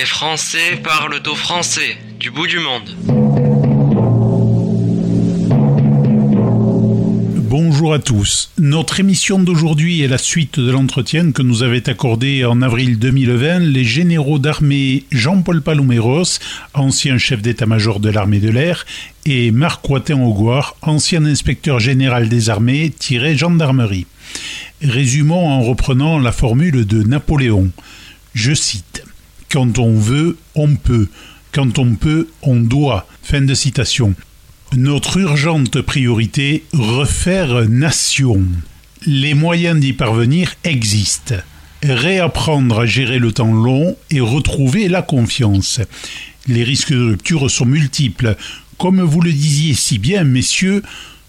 Les Français parlent au français, du bout du monde. Bonjour à tous. Notre émission d'aujourd'hui est la suite de l'entretien que nous avaient accordé en avril 2020 les généraux d'armée Jean-Paul Paloméros, ancien chef d'état-major de l'armée de l'air, et Marc Coitin-Augoire, ancien inspecteur général des armées, gendarmerie. Résumons en reprenant la formule de Napoléon. Je cite Quand on veut, on peut. Quand on peut, on doit. Fin de citation. Notre urgente priorité, refaire nation. Les moyens d'y parvenir existent. Réapprendre à gérer le temps long et retrouver la confiance. Les risques de rupture sont multiples. Comme vous le disiez si bien, messieurs,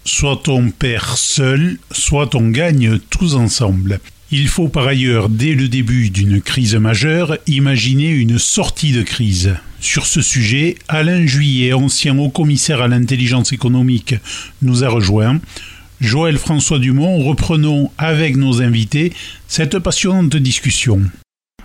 soit on perd seul, soit on gagne tous ensemble. Il faut par ailleurs, dès le début d'une crise majeure, imaginer une sortie de crise. Sur ce sujet, Alain Juillet, ancien haut-commissaire à l'intelligence économique, nous a rejoint. Joël François Dumont, reprenons avec nos invités cette passionnante discussion.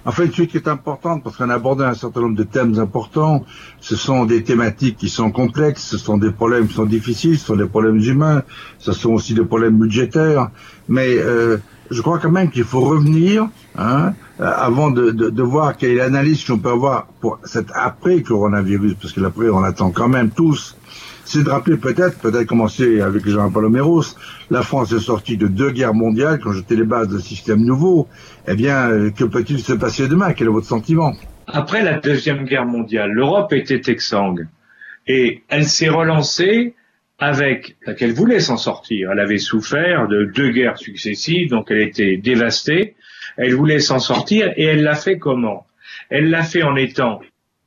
En fait, ce qui est important, parce qu'on a abordé un certain nombre de thèmes importants, ce sont des thématiques qui sont complexes, ce sont des problèmes qui sont difficiles, ce sont des problèmes humains, ce sont aussi des problèmes budgétaires, mais euh, je crois quand même qu'il faut revenir, hein, euh, avant de, de, de, voir quelle est l'analyse qu'on peut avoir pour cet après-coronavirus, parce que l'après, on attend quand même tous, c'est de rappeler peut-être, peut-être commencer avec Jean-Paul Méros, la France est sortie de deux guerres mondiales, qui ont jeté les bases d'un système nouveau. Eh bien, que peut-il se passer demain? Quel est votre sentiment? Après la Deuxième Guerre mondiale, l'Europe était exsangue. Et elle s'est relancée avec laquelle voulait s'en sortir. Elle avait souffert de deux guerres successives, donc elle était dévastée. Elle voulait s'en sortir et elle l'a fait comment? Elle l'a fait en étant,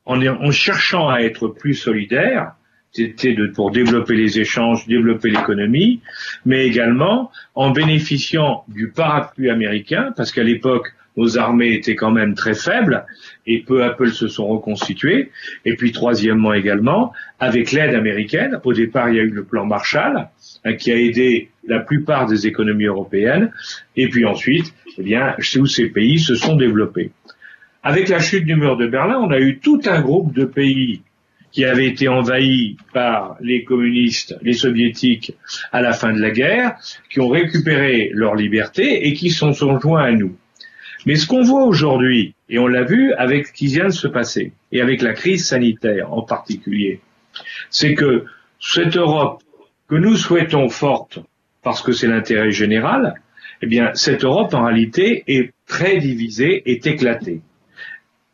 en, cherchant à être plus solidaire, c'était pour développer les échanges, développer l'économie, mais également en bénéficiant du parapluie américain, parce qu'à l'époque, nos armées étaient quand même très faibles et peu à peu elles se sont reconstituées. Et puis troisièmement également, avec l'aide américaine, au départ il y a eu le plan Marshall hein, qui a aidé la plupart des économies européennes. Et puis ensuite, eh bien, où ces pays se sont développés. Avec la chute du mur de Berlin, on a eu tout un groupe de pays qui avaient été envahis par les communistes, les soviétiques à la fin de la guerre, qui ont récupéré leur liberté et qui sont joints à nous. Mais ce qu'on voit aujourd'hui, et on l'a vu avec ce qui vient de se passer, et avec la crise sanitaire en particulier, c'est que cette Europe que nous souhaitons forte, parce que c'est l'intérêt général, eh bien, cette Europe, en réalité, est très divisée, est éclatée.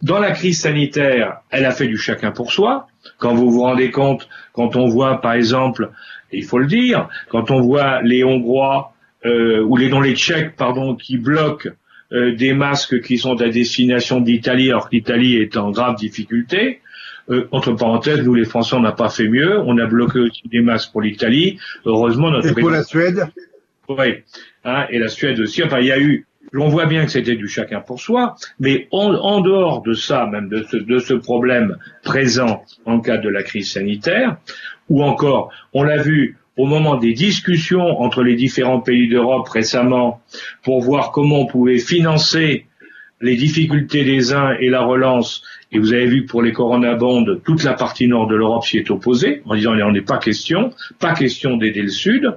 Dans la crise sanitaire, elle a fait du chacun pour soi. Quand vous vous rendez compte, quand on voit, par exemple, il faut le dire, quand on voit les Hongrois euh, ou les non les Tchèques, pardon, qui bloquent des masques qui sont à destination d'Italie, alors qu'Italie est en grave difficulté. Euh, entre parenthèses, nous les Français, on n'a pas fait mieux. On a bloqué aussi des masques pour l'Italie. Heureusement, notre. Et pour la Suède. Oui. Hein, et la Suède aussi. Enfin, il y a eu. On voit bien que c'était du chacun pour soi, mais en, en dehors de ça, même de ce, de ce problème présent en cas de la crise sanitaire, ou encore, on l'a vu, au moment des discussions entre les différents pays d'Europe récemment pour voir comment on pouvait financer les difficultés des uns et la relance, et vous avez vu que pour les coronabonds, toute la partie nord de l'Europe s'y est opposée, en disant il n'en est pas question, pas question d'aider le Sud,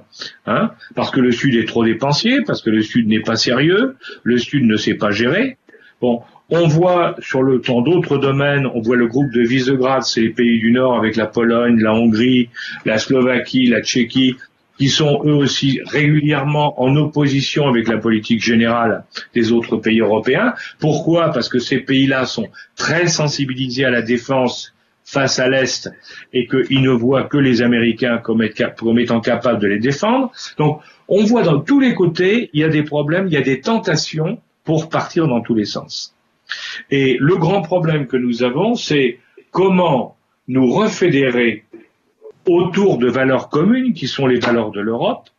hein, parce que le Sud est trop dépensier, parce que le Sud n'est pas sérieux, le Sud ne sait pas gérer. On voit sur le temps d'autres domaines, on voit le groupe de Visegrad, c'est les pays du Nord avec la Pologne, la Hongrie, la Slovaquie, la Tchéquie, qui sont eux aussi régulièrement en opposition avec la politique générale des autres pays européens. Pourquoi? Parce que ces pays-là sont très sensibilisés à la défense face à l'Est et qu'ils ne voient que les Américains comme, étant capables de les défendre. Donc on voit dans tous les côtés, il y a des problèmes, il y a des tentations pour partir dans tous les sens. Et le grand problème que nous avons, c'est comment nous refédérer autour de valeurs communes qui sont les valeurs de l'Europe,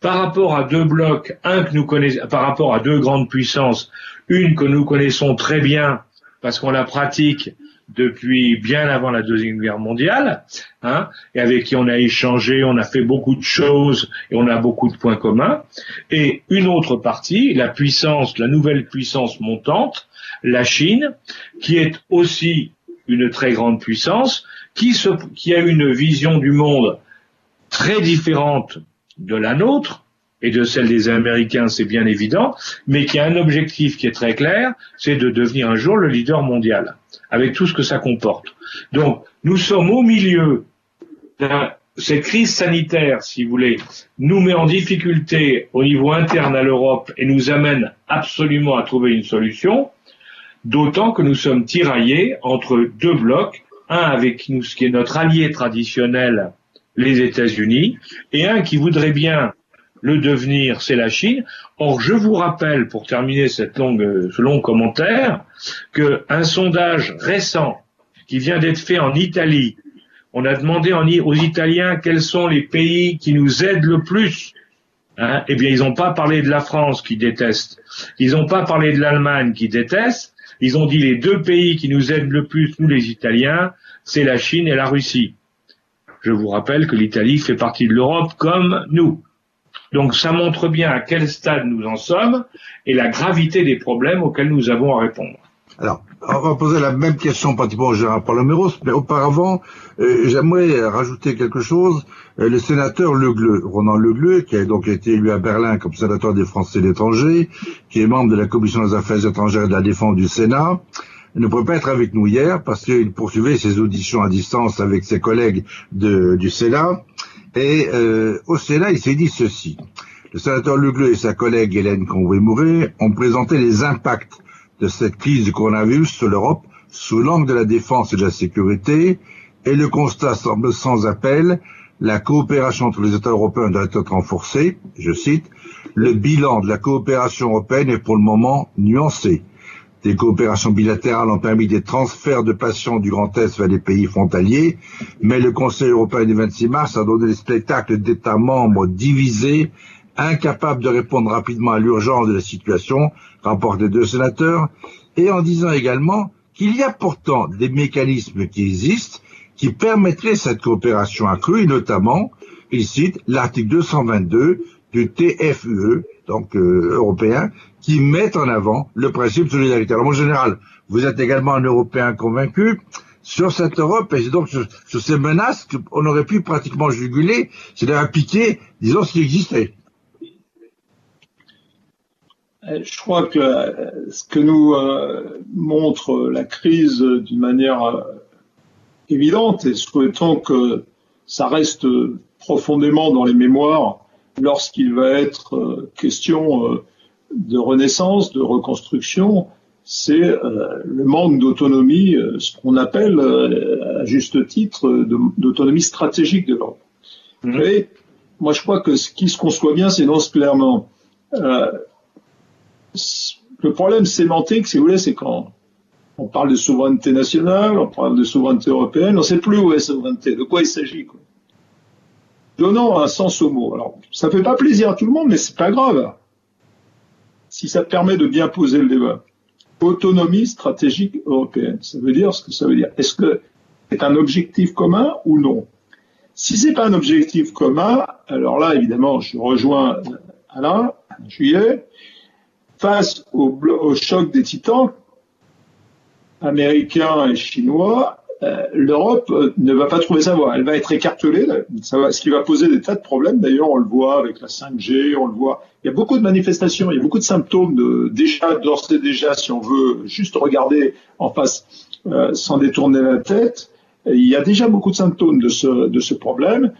par rapport à deux blocs, un que nous connaissons, par rapport à deux grandes puissances, une que nous connaissons très bien parce qu'on la pratique, depuis bien avant la Deuxième Guerre mondiale, hein, et avec qui on a échangé, on a fait beaucoup de choses et on a beaucoup de points communs. Et une autre partie, la puissance, la nouvelle puissance montante, la Chine, qui est aussi une très grande puissance, qui, a une vision du monde très différente de la nôtre, et de celle des Américains, c'est bien évident, mais qui a un objectif qui est très clair, c'est de devenir un jour le leader mondial, avec tout ce que ça comporte. Donc, nous sommes au milieu de cette crise sanitaire, si vous voulez, nous met en difficulté au niveau interne à l'Europe et nous amène absolument à trouver une solution, d'autant que nous sommes tiraillés entre deux blocs, un avec nous, ce qui est notre allié traditionnel, les États-Unis, et un qui voudrait bien le devenir, c'est la Chine. Or, je vous rappelle, pour terminer ce long commentaire, qu'un sondage récent qui vient d'être fait en Italie, on a demandé aux Italiens quels sont les pays qui nous aident le plus. Hein eh bien, ils n'ont pas parlé de la France qui déteste. Ils n'ont pas parlé de l'Allemagne qui déteste. Ils ont dit les deux pays qui nous aident le plus, nous les Italiens, c'est la Chine et la Russie. Je vous rappelle que l'Italie fait partie de l'Europe comme nous. Donc ça montre bien à quel stade nous en sommes et la gravité des problèmes auxquels nous avons à répondre. Alors, on va poser la même question pratiquement au Gérard Paloméros, mais auparavant, euh, j'aimerais rajouter quelque chose. Euh, le sénateur Legleux, Ronan Legleux, qui a donc été élu à Berlin comme sénateur des Français de l'étranger, qui est membre de la Commission des affaires étrangères et de la défense du Sénat, ne pouvait pas être avec nous hier parce qu'il poursuivait ses auditions à distance avec ses collègues du Sénat. Et euh, au Sénat, il s'est dit ceci. Le sénateur Lugleux et sa collègue Hélène Conway-Mouret ont présenté les impacts de cette crise du coronavirus sur l'Europe sous l'angle de la défense et de la sécurité, et le constat semble sans appel, la coopération entre les États européens doit être renforcée, je cite, le bilan de la coopération européenne est pour le moment nuancé. Des coopérations bilatérales ont permis des transferts de patients du Grand Est vers les pays frontaliers, mais le Conseil européen du 26 mars a donné des spectacles d'États membres divisés, incapables de répondre rapidement à l'urgence de la situation, rapportent les deux sénateurs, et en disant également qu'il y a pourtant des mécanismes qui existent qui permettraient cette coopération accrue, et notamment, il cite l'article 222 du TFUE, donc euh, européen, qui met en avant le principe de solidarité. Alors, mon général, vous êtes également un Européen convaincu sur cette Europe, et donc sur, ces menaces qu'on aurait pu pratiquement juguler, c'est-à-dire appliquer, disons, ce qui existait. Euh, je crois que euh, ce que nous montre la crise d'une manière évidente, et souhaitons que ça reste profondément dans les mémoires lorsqu'il va être euh, question euh, de renaissance, de reconstruction, c'est euh, le manque d'autonomie, ce qu'on appelle à juste titre d'autonomie stratégique de l'Europe. Mmh. moi je crois que ce qui se conçoit bien s'énonce clairement. le problème sémantique, si vous voulez, c'est quand on parle de souveraineté nationale, on parle de souveraineté européenne, on ne sait plus où est la souveraineté, de quoi il s'agit. Quoi donnant un sens au mot. Alors, ça fait pas plaisir à tout le monde, mais c'est pas grave. Si ça permet de bien poser le débat. Autonomie stratégique européenne. Ça veut dire ce que ça veut dire. Est-ce que c'est un objectif commun ou non? Si c'est pas un objectif commun, alors là, évidemment, je rejoins Alain, juillet, face au, au choc des titans, américains et chinois, euh, l'Europe euh, ne va pas trouver sa voie. Elle va être écartelée, ça va, ce qui va poser des tas de problèmes. D'ailleurs, on le voit avec la 5G, on le voit. Il y a beaucoup de manifestations, il y a beaucoup de symptômes de, déjà, d'ores et déjà, si on veut juste regarder en face euh, sans détourner la tête, il y a déjà beaucoup de symptômes de ce, de ce problème.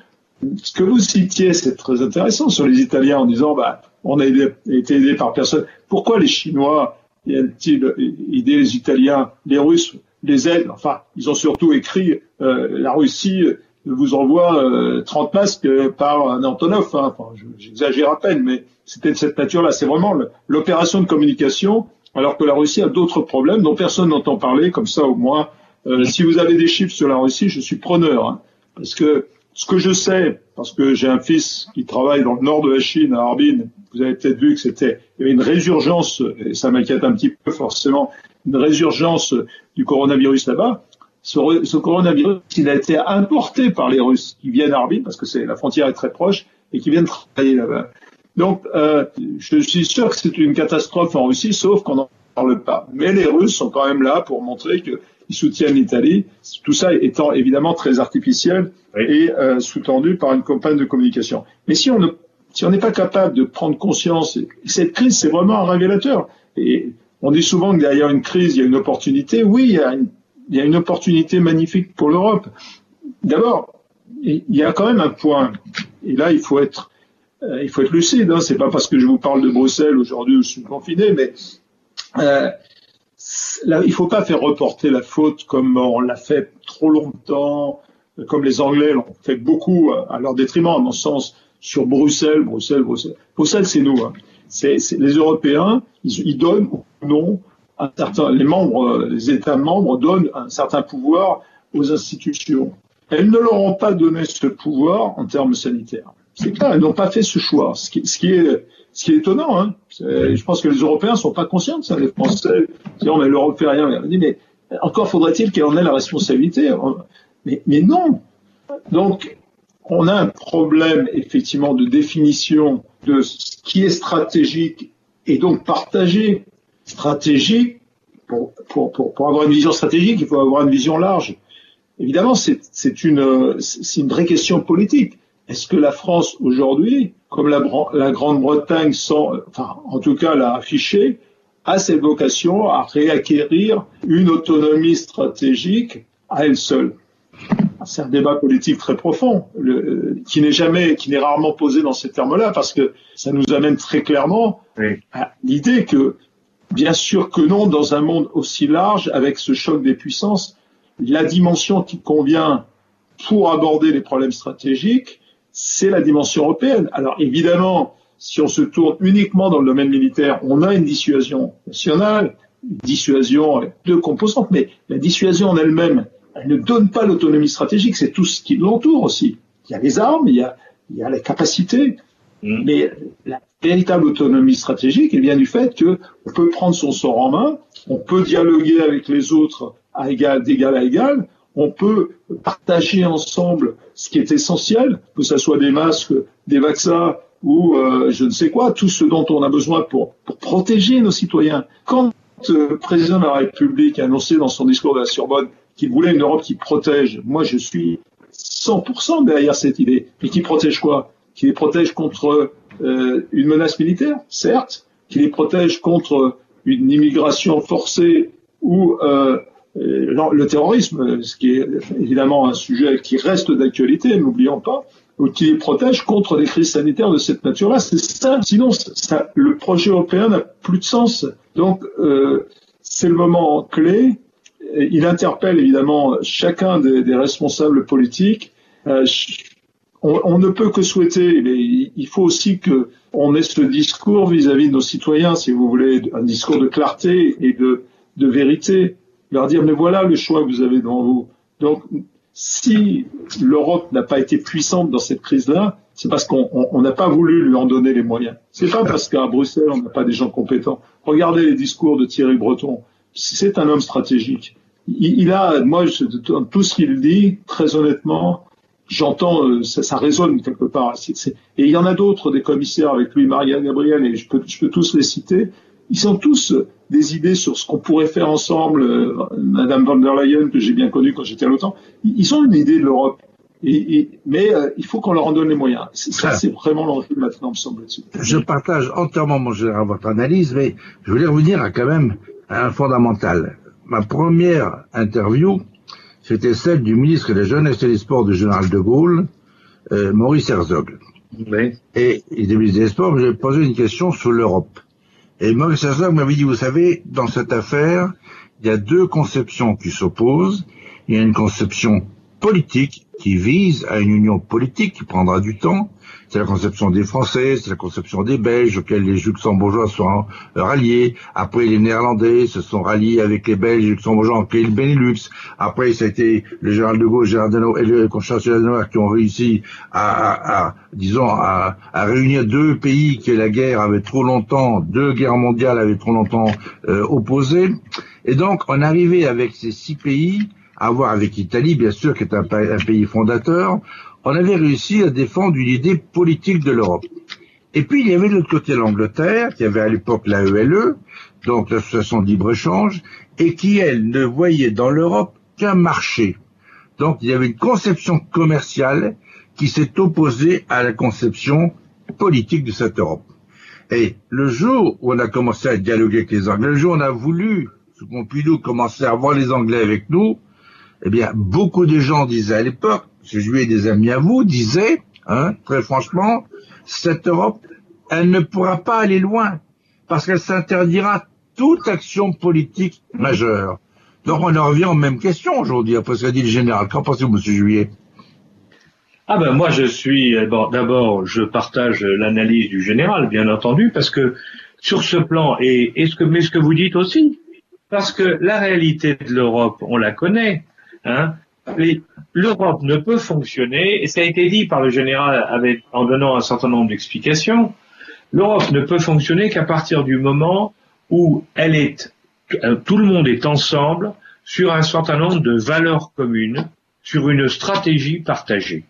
Ce que vous citiez, c'est très intéressant sur les Italiens en disant, bah, on a été aidé par personne. Pourquoi les Chinois aider les Italiens, les Russes les aides, enfin, ils ont surtout écrit euh, la Russie vous envoie 30 euh, masques par un Antonov. Hein. J'exagère à peine, mais c'était de cette nature-là. C'est vraiment l'opération de communication, alors que la Russie a d'autres problèmes dont personne n'entend parler. Comme ça, au moins, euh, si vous avez des chiffres sur la Russie, je suis preneur, hein. parce que ce que je sais, parce que j'ai un fils qui travaille dans le nord de la Chine, à Harbin, vous avez peut-être vu que c'était une résurgence, et ça m'inquiète un petit peu forcément, une résurgence du coronavirus là-bas, ce, coronavirus, il a été importé par les Russes qui viennent à Arbil, parce que c'est la frontière est très proche, et qui viennent travailler là-bas. Donc, euh, je suis sûr que c'est une catastrophe en Russie, sauf qu'on n'en parle pas. Mais les Russes sont quand même là pour montrer qu'ils soutiennent l'Italie, tout ça étant évidemment très artificiel et euh, sous-tendu par une campagne de communication. Mais si on ne si on n'est pas capable de prendre conscience, cette crise, c'est vraiment un révélateur. Et on dit souvent que derrière une crise, il y a une opportunité. Oui, il y a une, il y a une opportunité magnifique pour l'Europe. D'abord, il y a quand même un point, et là, il faut être euh, il faut être lucide. Hein. C'est pas parce que je vous parle de Bruxelles aujourd'hui où je suis confiné, mais euh, là, il faut pas faire reporter la faute comme on l'a fait trop longtemps, comme les Anglais l'ont fait beaucoup à leur détriment, à mon sens, sur Bruxelles, Bruxelles, Bruxelles. Bruxelles, c'est nous. Hein. C'est les Européens, ils, ils, donnent non les États membres donnent un certain pouvoir aux institutions. Elles ne leur ont pas donné ce pouvoir en termes sanitaires. C'est clair, ils n'ont pas fait ce choix, ce qui, est étonnant. Hein. je pense que les Européens sont pas conscients de ça. Les Français disent mais l'Europe fait rien. mais encore faudrait-il qu'elle en ait la responsabilité. Mais, mais non. Donc on a un problème effectivement de définition de ce qui est stratégique et donc partagé. Stratégique, pour, pour, pour, pour avoir une vision stratégique, il faut avoir une vision large. Évidemment, c'est une, une vraie question politique. Est-ce que la France aujourd'hui, comme la, la Grande-Bretagne, enfin, en tout cas l'a affiché, a cette vocation à réacquérir une autonomie stratégique à elle seule? C'est un débat politique très profond, le, qui n'est jamais, qui n'est rarement posé dans ces termes-là, parce que ça nous amène très clairement à l'idée que, bien sûr que non, dans un monde aussi large, avec ce choc des puissances, la dimension qui convient pour aborder les problèmes stratégiques, c'est la dimension européenne. Alors évidemment, si on se tourne uniquement dans le domaine militaire, on a une dissuasion nationale, une dissuasion avec deux composantes, mais la dissuasion en elle-même, elle ne donne pas l'autonomie stratégique, c'est tout ce qui l'entoure aussi. Il y a les armes, il y a, il y a les capacités, mm. mais la véritable autonomie stratégique, elle vient du fait que on peut prendre son sort en main, on peut dialoguer avec les autres à égal, d'égal à égal, on peut partager ensemble ce qui est essentiel, que ce soit des masques, des vaccins ou euh, je ne sais quoi, tout ce dont on a besoin pour, pour protéger nos citoyens. Quand euh, le président de la République a annoncé dans son discours de la Sorbonne qu'il voulait une Europe qui protège, moi je suis 100% derrière cette idée. Mais qui protège quoi? Qui les protège contre euh, une menace militaire, certes, qui les protège contre une immigration forcée ou euh, euh, le terrorisme, ce qui est évidemment un sujet qui reste d'actualité, n'oublions pas, ou qui protège contre les crises sanitaires de cette nature-là. C'est ça. Sinon, le projet européen n'a plus de sens. Donc, c'est le moment clé. Il interpelle évidemment chacun des, des responsables politiques. On, ne peut que souhaiter, mais il faut aussi que on ait ce discours vis-à-vis -vis de nos citoyens, si vous voulez, un discours de clarté et de, vérité leur dire mais voilà le choix que vous avez devant vous. Donc si l'Europe n'a pas été puissante dans cette crise-là, c'est parce qu'on n'a pas voulu lui en donner les moyens. C'est pas parce qu'à Bruxelles on n'a pas des gens compétents. Regardez les discours de Thierry Breton. C'est un homme stratégique. Il, a, moi, tout ce qu'il dit, très honnêtement, j'entends, euh, ça, ça, résonne quelque part. et il y en a d'autres, des commissaires avec lui, Maria Gabriel, et je peux, je peux tous les citer. Ils sont tous des idées sur ce qu'on pourrait faire ensemble. Euh, Madame von der Leyen, que j'ai bien connue quand j'étais à l'OTAN, ils ont une idée de l'Europe. Et, mais euh, il faut qu'on leur en donne les moyens. Ça, c'est vraiment l'enjeu maintenant, me semble-t-il. Je partage entièrement, mon général, votre analyse, mais je voulais revenir à quand même à un fondamental. Ma première interview, c'était celle du ministre de la Jeunesse et des Sports du général de Gaulle, euh, Maurice Herzog. Oui. Et il était ministre des Sports, j'ai posé une question sur l'Europe. Et Maurice Herzog m'avait dit, vous savez, dans cette affaire, il y a deux conceptions qui s'opposent. Il y a une conception politique qui vise à une union politique qui prendra du temps. C'est la conception des Français, c'est la conception des Belges auxquels les Luxembourgeois sont ralliés. Après, les Néerlandais se sont ralliés avec les Belges, les Luxembourgeois, en le Benelux. Après, ça a été le général de Gaulle, Gérard et le chancelier Adenauer qui ont réussi à, à, disons, à, à, réunir deux pays que la guerre avait trop longtemps, deux guerres mondiales avaient trop longtemps euh, opposés. Et donc, on arrivait avec ces six pays à voir avec l'Italie, bien sûr, qui est un, pays fondateur, on avait réussi à défendre une idée politique de l'Europe. Et puis il y avait de l'autre côté l'Angleterre, qui avait à l'époque la ELE, donc l'association de libre-échange, et qui, elle, ne voyait dans l'Europe qu'un marché. Donc il y avait une conception commerciale qui s'est opposée à la conception politique de cette Europe. Et le jour où on a commencé à dialoguer avec les Anglais, le jour où on a voulu, sous Pompidou, commencer à voir les Anglais avec nous, eh bien, beaucoup de gens disaient à l'époque, je lui des amis à vous, disaient, hein, très franchement, cette Europe, elle ne pourra pas aller loin, parce qu'elle s'interdira toute action politique majeure. Donc on en revient aux mêmes questions aujourd'hui, après ce qu'a dit le général. Qu'en pensez-vous, Monsieur Juillet? Ah ben moi je suis d'abord je partage l'analyse du général bien entendu parce que sur ce plan et, mais ce que vous dites aussi parce que la réalité de l'Europe on la connaît hein l'Europe ne peut fonctionner et ça a été dit par le général en donnant un certain nombre d'explications l'Europe ne peut fonctionner qu'à partir du moment où elle est euh, tout le monde est ensemble sur un certain nombre de valeurs communes sur une stratégie partagée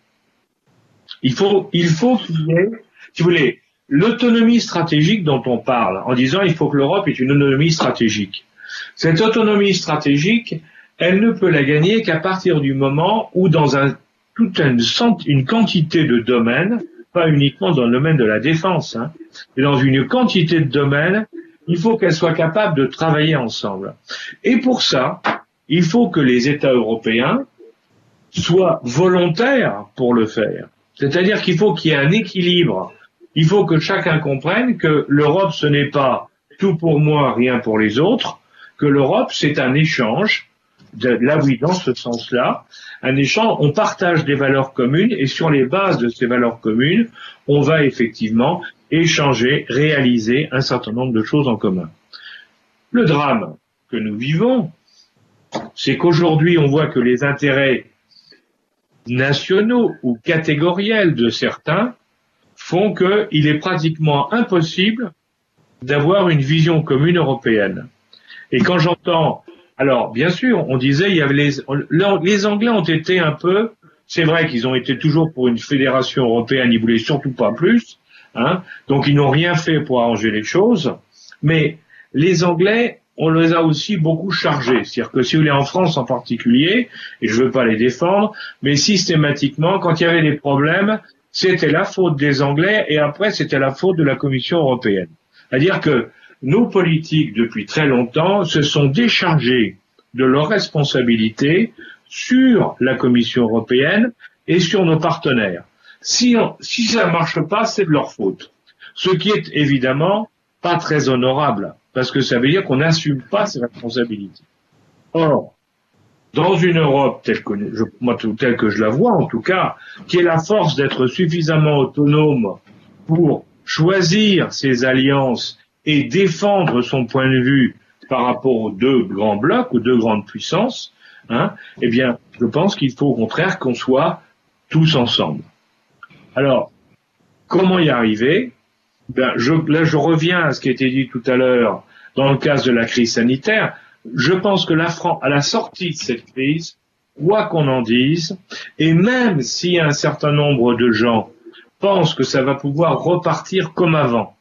il faut, il si vous voulez, l'autonomie stratégique dont on parle, en disant il faut que l'Europe ait une autonomie stratégique. Cette autonomie stratégique, elle ne peut la gagner qu'à partir du moment où dans un, toute une, une, quantité de domaines, pas uniquement dans le domaine de la défense, hein, mais dans une quantité de domaines, il faut qu'elle soit capable de travailler ensemble. Et pour ça, il faut que les États européens soient volontaires pour le faire. C'est-à-dire qu'il faut qu'il y ait un équilibre. Il faut que chacun comprenne que l'Europe, ce n'est pas tout pour moi, rien pour les autres, que l'Europe, c'est un échange, là oui, dans ce sens-là, un échange, on partage des valeurs communes et sur les bases de ces valeurs communes, on va effectivement échanger, réaliser un certain nombre de choses en commun. Le drame que nous vivons, c'est qu'aujourd'hui, on voit que les intérêts nationaux ou catégoriels de certains font qu'il est pratiquement impossible d'avoir une vision commune européenne. Et quand j'entends, alors bien sûr, on disait il y avait les, les Anglais ont été un peu, c'est vrai qu'ils ont été toujours pour une fédération européenne, ils voulaient surtout pas plus, hein, donc ils n'ont rien fait pour arranger les choses, mais les Anglais on les a aussi beaucoup chargés. C'est-à-dire que si vous voulez en France en particulier, et je veux pas les défendre, mais systématiquement, quand il y avait des problèmes, c'était la faute des Anglais et après c'était la faute de la Commission européenne. C'est-à-dire que nos politiques, depuis très longtemps, se sont déchargés de leurs responsabilités sur la Commission européenne et sur nos partenaires. Si, ça ne marche pas, c'est de leur faute. Ce qui est évidemment pas très honorable parce que ça veut dire qu'on n'assume pas ses responsabilités. Or, dans une Europe telle que, je, moi, telle que je la vois en tout cas, qui est la force d'être suffisamment autonome pour choisir ses alliances et défendre son point de vue par rapport aux deux grands blocs, aux deux grandes puissances, hein, eh bien, je pense qu'il faut au contraire qu'on soit tous ensemble. Alors, comment y arriver? Ben, je, là, je reviens à ce qui a été dit tout à l'heure dans le cas de la crise sanitaire. Je pense que la France, à la sortie de cette crise, quoi qu'on en dise, et même si un certain nombre de gens pensent que ça va pouvoir repartir comme avant,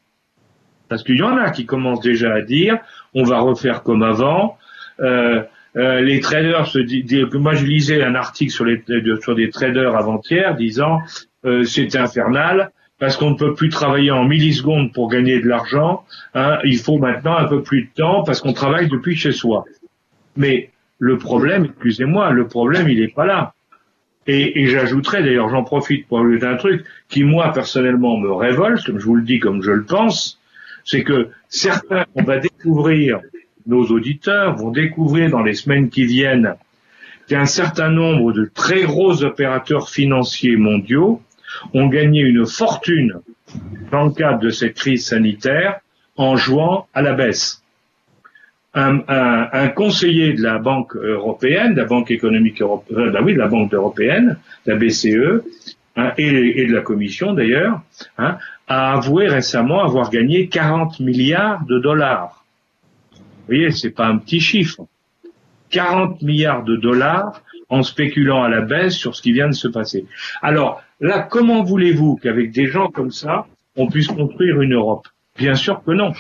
parce qu'il y en a qui commencent déjà à dire on va refaire comme avant. Euh, euh, les traders se disent, moi je lisais un article sur, des traders avant-hier disant euh, c'était infernal, parce qu'on ne peut plus travailler en millisecondes pour gagner de l'argent. Hein, il faut maintenant un peu plus de temps parce qu'on travaille depuis chez soi. Mais le problème, excusez-moi, le problème, il n'est pas là. Et, et j'ajouterais, d'ailleurs, j'en profite pour ajouter un truc qui, moi, personnellement, me révolte, comme je vous le dis, comme je le pense, c'est que certains, on va découvrir, nos auditeurs vont découvrir dans les semaines qui viennent qu'un certain nombre de très gros opérateurs financiers mondiaux ont gagné une fortune dans le cadre de cette crise sanitaire en jouant à la baisse. Un, conseiller de la Banque européenne, de la Banque économique européenne, euh, bah oui, de la Banque européenne, la BCE, hein, et, de la Commission d'ailleurs, hein, a avoué récemment avoir gagné 40 milliards de dollars. Vous voyez, c'est pas un petit chiffre. 40 milliards de dollars en spéculant à la baisse sur ce qui vient de se passer. Alors là, comment voulez-vous qu'avec des gens comme ça, on puisse construire une Europe? Bien sûr que non.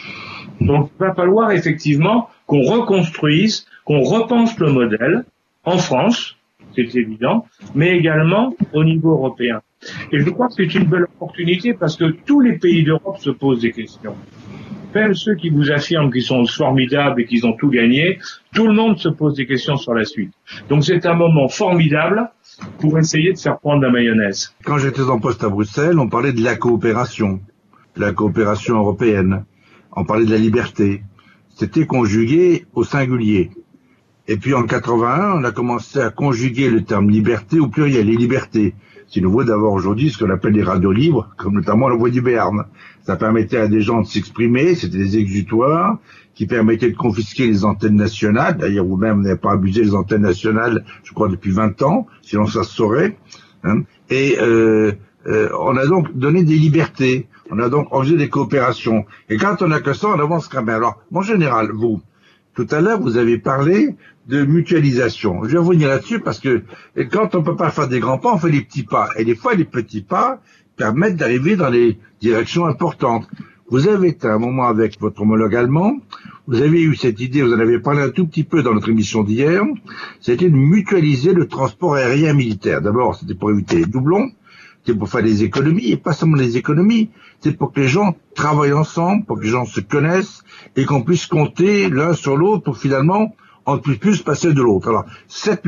Donc il va falloir effectivement qu'on reconstruise, qu'on repense le modèle en France, c'est évident, mais également au niveau européen. Et je crois que c'est une belle opportunité parce que tous les pays d'Europe se posent des questions. Même ceux qui vous affirment qu'ils sont formidables et qu'ils ont tout gagné, tout le monde se pose des questions sur la suite. Donc c'est un moment formidable pour essayer de faire prendre la mayonnaise. Quand j'étais en poste à Bruxelles, on parlait de la coopération, la coopération européenne. On parlait de la liberté. C'était conjugué au singulier. Et puis en 81, on a commencé à conjuguer le terme liberté au pluriel, les libertés. C'est nouveau d'avoir aujourd'hui ce qu'on appelle les radios libres, comme notamment la voix du Béarn. Ça permettait à des gens de s'exprimer, c'était des exutoires qui permettaient de confisquer les antennes nationales. D'ailleurs, vous-même n'avez pas abusé des antennes nationales, je crois, depuis 20 ans, sinon ça se saurait. Hein. Et euh, euh, on a donc donné des libertés, on a donc organisé des coopérations. Et quand on a que ça, on avance quand même. Alors, en général, vous, tout à l'heure, vous avez parlé de mutualisation. Je vais revenir là-dessus parce que quand on peut pas faire des grands pas, on fait des petits pas. Et des fois, les petits pas permettent d'arriver dans les directions importantes. Vous avez été un moment avec votre homologue allemand, vous avez eu cette idée, vous en avez parlé un tout petit peu dans notre émission d'hier, c'était de mutualiser le transport aérien militaire. D'abord, c'était pour éviter les doublons, c'était pour faire des économies, et pas seulement des économies, c'est pour que les gens travaillent ensemble, pour que les gens se connaissent, et qu'on puisse compter l'un sur l'autre pour finalement ne puisse plus passer de l'autre. Alors, cette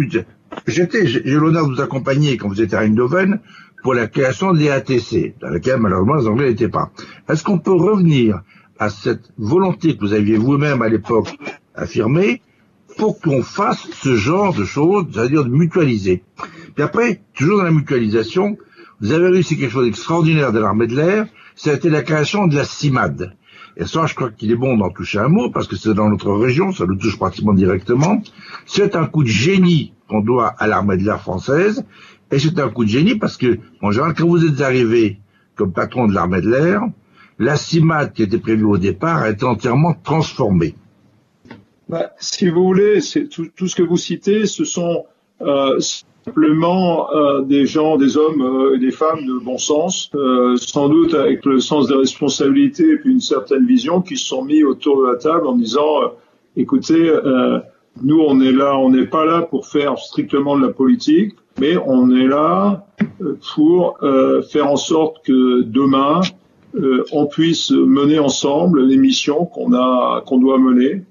j'étais, j'ai l'honneur de vous accompagner quand vous étiez à Eindhoven pour la création de l'EATC, dans laquelle malheureusement les Anglais n'étaient pas. Est-ce qu'on peut revenir à cette volonté que vous aviez vous-même à l'époque affirmée pour qu'on fasse ce genre de choses, c'est-à-dire de mutualiser? Puis après, toujours dans la mutualisation, vous avez réussi quelque chose d'extraordinaire de l'armée de l'air, c'était la création de la CIMAD. Et ça, je crois qu'il est bon d'en toucher un mot, parce que c'est dans notre région, ça nous touche pratiquement directement. C'est un coup de génie qu'on doit à l'armée de l'air française, et c'est un coup de génie parce que, en général, quand vous êtes arrivé comme patron de l'armée de l'air, la CIMAD qui était prévue au départ a été entièrement transformée. Bah, si vous voulez, tout, ce que vous citez, ce sont euh, simplement euh, des gens, des hommes euh, et des femmes de bon sens, euh, sans doute avec le sens des responsabilités et puis une certaine vision, qui se sont mis autour de la table en disant, écoutez, nous on est là, on n'est pas là pour faire strictement de la politique, mais on est là pour faire en sorte que demain on puisse mener ensemble les missions qu'on a, qu'on doit mener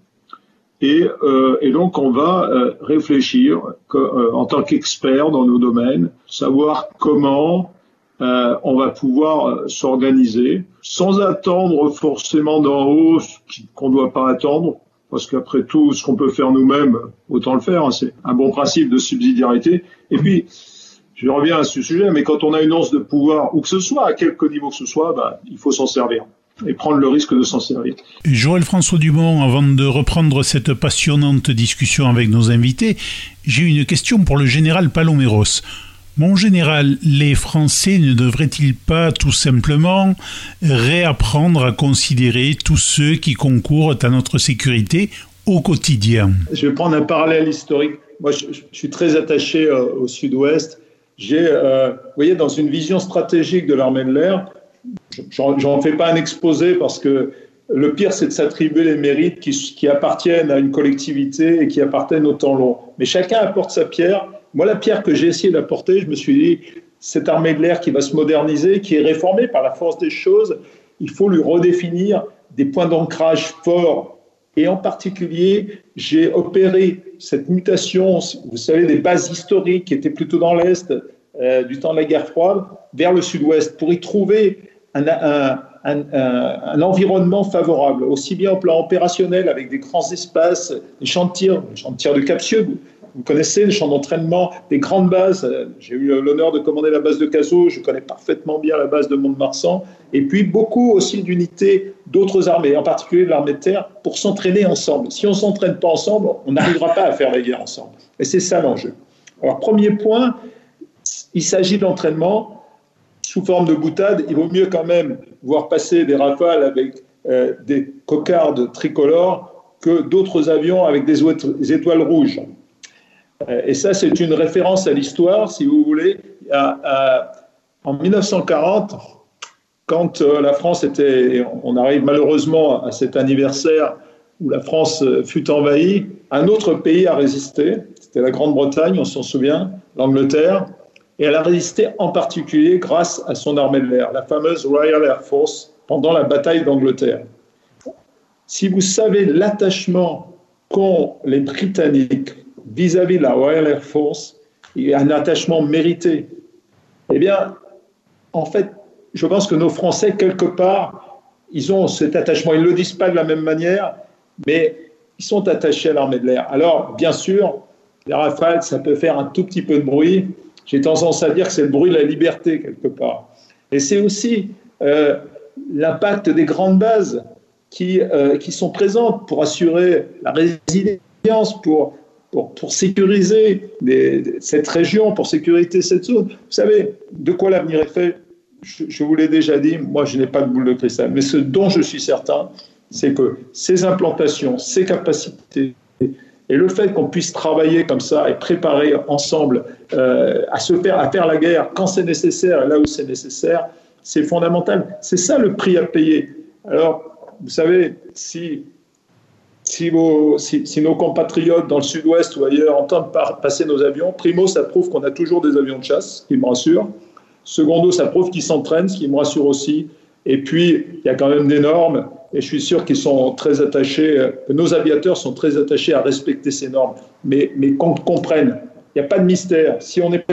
et, euh, et, donc on va euh, réfléchir euh, en tant qu'expert dans nos domaines, savoir comment on va pouvoir s'organiser sans attendre forcément d'en haut ce qu'on ne doit pas attendre, parce qu'après tout, ce qu'on peut faire nous-mêmes, autant le faire. Hein, c'est un bon principe de subsidiarité. Et puis, je reviens à ce sujet, mais quand on a une once de pouvoir, où que ce soit, à quelque niveau que ce soit, bah, il faut s'en servir et prendre le risque de s'en servir. Joël François Dumont, avant de reprendre cette passionnante discussion avec nos invités, j'ai une question pour le général Paloméros. Mon général, les Français ne devraient-ils pas tout simplement réapprendre à considérer tous ceux qui concourent à notre sécurité au quotidien? Je vais prendre un parallèle historique. Moi, je, suis très attaché euh, au sud-ouest. J'ai, euh, vous voyez, dans une vision stratégique de l'armée de l'air, J'en fais pas un exposé parce que le pire, c'est de s'attribuer les mérites qui, appartiennent à une collectivité et qui appartiennent au temps long. Mais chacun apporte sa pierre. Moi, la pierre que j'ai essayé d'apporter, je me suis dit, cette armée de l'air qui va se moderniser, qui est réformée par la force des choses, il faut lui redéfinir des points d'ancrage forts. Et en particulier, j'ai opéré cette mutation, vous savez, des bases historiques qui étaient plutôt dans l'Est, euh, du temps de la guerre froide, vers le Sud-Ouest, pour y trouver un, environnement favorable, aussi bien au plan opérationnel avec des grands espaces, des champs de tir, des champs de tir de capsule. Vous connaissez les champs d'entraînement, des grandes bases. J'ai eu l'honneur de commander la base de Cazaux, je connais parfaitement bien la base de Mont-de-Marsan. Et puis beaucoup aussi d'unités d'autres armées, en particulier l'armée de terre, pour s'entraîner ensemble. Si on ne s'entraîne pas ensemble, on n'arrivera pas à faire la guerre ensemble. Et c'est ça l'enjeu. Alors, premier point, il s'agit de l'entraînement sous forme de boutade, il vaut mieux quand même voir passer des rafales avec euh, des cocardes tricolores que d'autres avions avec des étoiles rouges. Et ça, c'est une référence à l'histoire, si vous voulez. en 1940, quand la France était, on arrive malheureusement à cet anniversaire où la France fut envahie, un autre pays a résisté, c'était la Grande-Bretagne, on s'en souvient, l'Angleterre, et elle a résisté en particulier grâce à son armée de l'air, la fameuse Royal Air Force, pendant la bataille d'Angleterre. Si vous savez l'attachement qu'ont les Britanniques vis-à-vis de la Royal Air Force, il y a un attachement mérité. Eh bien, en fait, je pense que nos Français, quelque part, ils ont cet attachement. Ils ne le disent pas de la même manière, mais ils sont attachés à l'armée de l'air. Alors, bien sûr, les rafales, ça peut faire un tout petit peu de bruit. J'ai tendance à dire que c'est le bruit de la liberté, quelque part. Et c'est aussi euh, l'impact des grandes bases qui, euh, qui sont présentes pour assurer la résilience, pour, pour, sécuriser cette région, pour sécuriser cette zone. Vous savez, de quoi l'avenir est fait je vous l'ai déjà dit, moi je n'ai pas de boule de cristal, mais ce dont je suis certain, c'est que ces implantations, ces capacités, et le fait qu'on puisse travailler comme ça et préparer ensemble euh, à se faire, à faire la guerre quand c'est nécessaire et là où c'est nécessaire, c'est fondamental. C'est ça le prix à payer. Alors, vous savez, si, si, nos compatriotes dans le sud-ouest ou ailleurs entendent passer nos avions, primo, ça prouve qu'on a toujours des avions de chasse, ce qui me rassure. Secondo, ça prouve qu'ils s'entraînent, ce qui me rassure aussi. Et puis, il y a quand même des normes et je suis sûr qu'ils sont très attachés, euh, que nos aviateurs sont très attachés à respecter ces normes, mais, mais qu'on comprenne, il n'y a pas de mystère. Si on est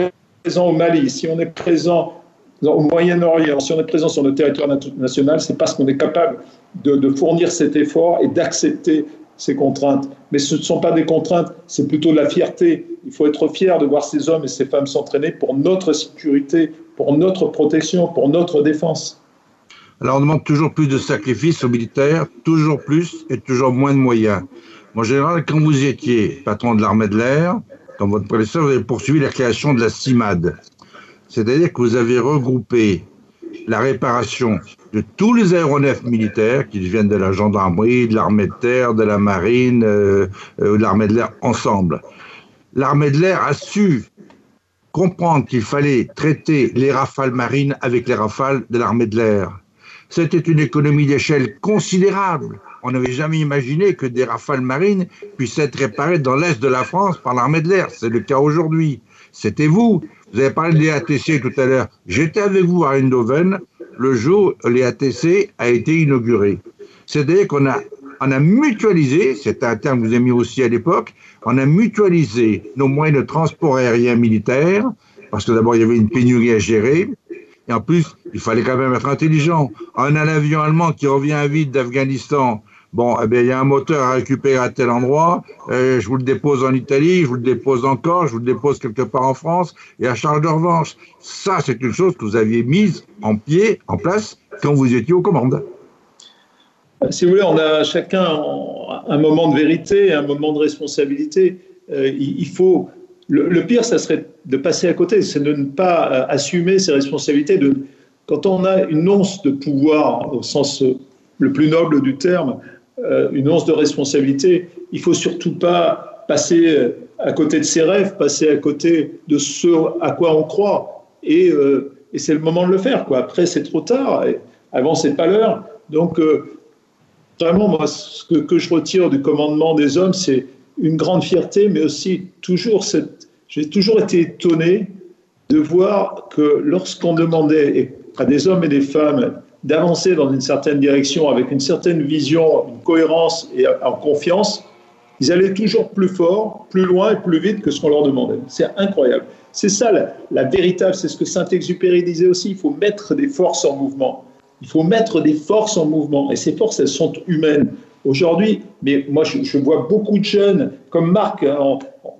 présent au Mali, si on est présent au Moyen-Orient, si on est présent sur le territoire national, c'est parce qu'on est capable de, fournir cet effort et d'accepter ces contraintes. Mais ce ne sont pas des contraintes, c'est plutôt de la fierté. Il faut être fier de voir ces hommes et ces femmes s'entraîner pour notre sécurité, pour notre protection, pour notre défense. Alors on demande toujours plus de sacrifices aux militaires, toujours plus et toujours moins de moyens. En général, quand vous étiez patron de l'armée de l'air, comme votre professeur, vous avez poursuivi la création de la CIMAD. C'est-à-dire que vous avez regroupé la réparation de tous les aéronefs militaires qui viennent de la gendarmerie, de l'armée de terre, de la marine, euh, euh, de l'armée de l'air ensemble. L'armée de l'air a su comprendre qu'il fallait traiter les rafales marines avec les rafales de l'armée de l'air. C'était une économie d'échelle considérable. On n'avait jamais imaginé que des rafales marines puissent être réparées dans l'est de la France par l'armée de l'air. C'est le cas aujourd'hui. C'était vous. Vous avez parlé de l'EATC tout à l'heure. J'étais avec vous à Eindhoven le jour où l'EATC a été inauguré. C'est-à-dire qu'on a, a mutualisé, c'est un terme que vous avez mis aussi à l'époque, on a mutualisé nos moyens de transport aérien militaire, parce que d'abord il y avait une pénurie à gérer, et en plus, il fallait quand même être intelligent. On a un avion allemand qui revient vite d'Afghanistan. Bon, eh bien, il y a un moteur à récupérer à tel endroit. Euh, je vous le dépose en Italie, je vous le dépose encore, je vous le dépose quelque part en France et à charge de revanche. Ça, c'est une chose que vous aviez mise en pied, en place, quand vous étiez aux commandes. Si vous voulez, on a chacun un moment de vérité, un moment de responsabilité. Euh, il faut le, pire, ça serait de passer à côté, c'est de ne pas euh, assumer ses responsabilités. Quand on a une once de pouvoir, au sens euh, le plus noble du terme, euh, une once de responsabilité, il faut surtout pas passer à côté de ses rêves, passer à côté de ce à quoi on croit. Et, c'est le moment de le faire. Quoi. Après, c'est trop tard. Et avant, c'est pas l'heure. Donc, vraiment, moi, ce que, je retire du commandement des hommes, c'est une grande fierté, mais aussi toujours cette. J'ai toujours été étonné de voir que lorsqu'on demandait à des hommes et des femmes d'avancer dans une certaine direction avec une certaine vision, une cohérence et en confiance, ils allaient toujours plus fort, plus loin et plus vite que ce qu'on leur demandait. C'est incroyable. C'est ça la, la véritable, c'est ce que Saint-Exupéry disait aussi, il faut mettre des forces en mouvement. Il faut mettre des forces en mouvement. Et ces forces, elles sont humaines. Aujourd'hui, mais moi je, vois beaucoup de jeunes, comme Marc, hein,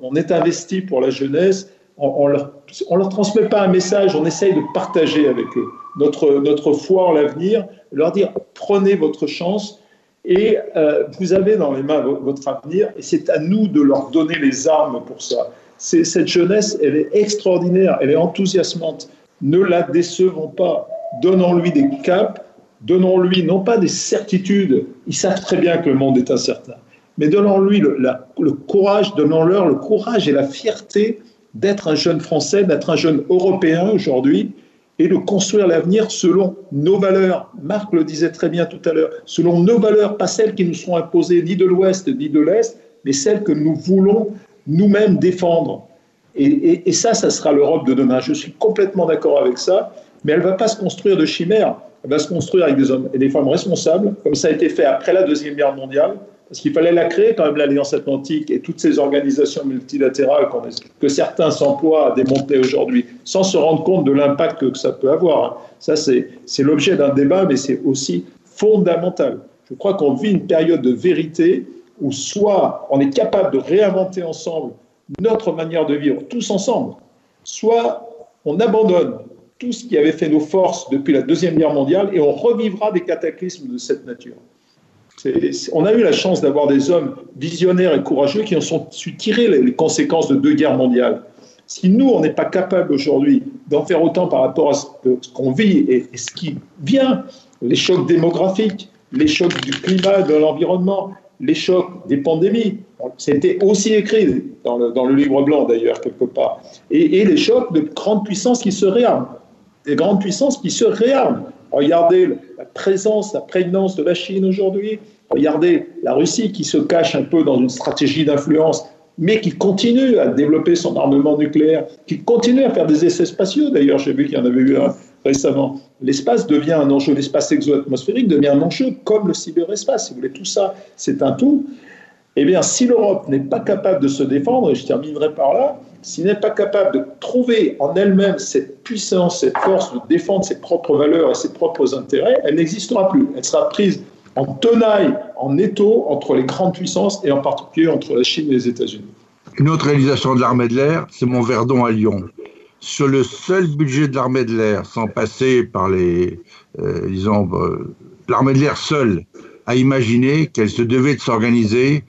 on, est investi pour la jeunesse, on, ne leur, transmet pas un message, on essaye de partager avec eux notre, notre foi en l'avenir, leur dire prenez votre chance et euh, vous avez dans les mains votre avenir et c'est à nous de leur donner les armes pour ça. Cette jeunesse, elle est extraordinaire, elle est enthousiasmante. Ne la décevons pas. Donnons-lui des caps, Donnons-lui non pas des certitudes, ils savent très bien que le monde est incertain, mais donnons-lui le, courage, donnons-leur le courage et la fierté d'être un jeune Français, d'être un jeune Européen aujourd'hui, et de construire l'avenir selon nos valeurs. Marc le disait très bien tout à l'heure, selon nos valeurs, pas celles qui nous sont imposées ni de l'Ouest ni de l'Est, mais celles que nous voulons nous-mêmes défendre. Et, ça, ça sera l'Europe de demain. Je suis complètement d'accord avec ça, mais elle ne va pas se construire de chimères, va se construire avec des hommes et des femmes responsables, comme ça a été fait après la Deuxième Guerre mondiale, parce qu'il fallait la créer quand même, l'Alliance Atlantique et toutes ces organisations multilatérales que certains s'emploient à démonter aujourd'hui, sans se rendre compte de l'impact que ça peut avoir. Ça, c'est l'objet d'un débat, mais c'est aussi fondamental. Je crois qu'on vit une période de vérité où soit on est capable de réinventer ensemble notre manière de vivre tous ensemble, soit on abandonne tout ce qui avait fait nos forces depuis la Deuxième Guerre mondiale et on revivra des cataclysmes de cette nature. on a eu la chance d'avoir des hommes visionnaires et courageux qui ont su tirer les, conséquences de deux guerres mondiales. Si nous, on n'est pas capable aujourd'hui d'en faire autant par rapport à ce, qu'on vit et, ce qui vient, les chocs démographiques, les chocs du climat, de l'environnement, les chocs des pandémies, c'était aussi écrit dans le, livre blanc d'ailleurs, quelque part, et, les chocs de grandes puissances qui se réarment, des grandes puissances qui se réarment. Regardez la présence, la prégnance de la Chine aujourd'hui, regardez la Russie qui se cache un peu dans une stratégie d'influence, mais qui continue à développer son armement nucléaire, qui continue à faire des essais spatiaux, d'ailleurs j'ai vu qu'il y en avait eu un récemment. L'espace devient un enjeu, l'espace exo-atmosphérique devient un enjeu comme le cyberespace. Si vous voulez, tout ça, c'est un tout. Eh bien, si l'Europe n'est pas capable de se défendre, et je terminerai par là, s'il n'est pas capable de trouver en elle-même cette puissance, cette force de défendre ses propres valeurs et ses propres intérêts, elle n'existera plus. Elle sera prise en tenaille, en étau entre les grandes puissances et en particulier entre la Chine et les États-Unis. Une autre réalisation de l'armée de l'air, c'est Verdon à Lyon sur le seul budget de l'armée de l'air, sans passer par les, euh, disons, euh, l'armée de l'air seule a imaginé qu'elle se devait de s'organiser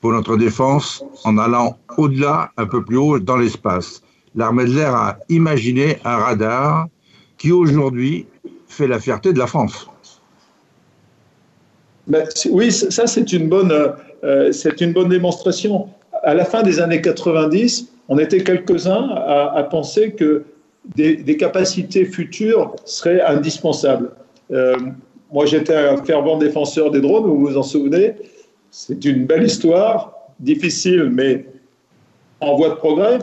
pour notre défense en allant au-delà, un peu plus haut dans l'espace. L'armée de l'air a imaginé un radar qui aujourd'hui fait la fierté de la France. Ben, oui, ça c'est une bonne, euh, une bonne démonstration. À la fin des années 90, on était quelques-uns à, penser que des, capacités futures seraient indispensables. Euh, moi, j'étais un fervent défenseur des drones, vous vous en souvenez. C'est une belle histoire, difficile, mais en voie de progrès.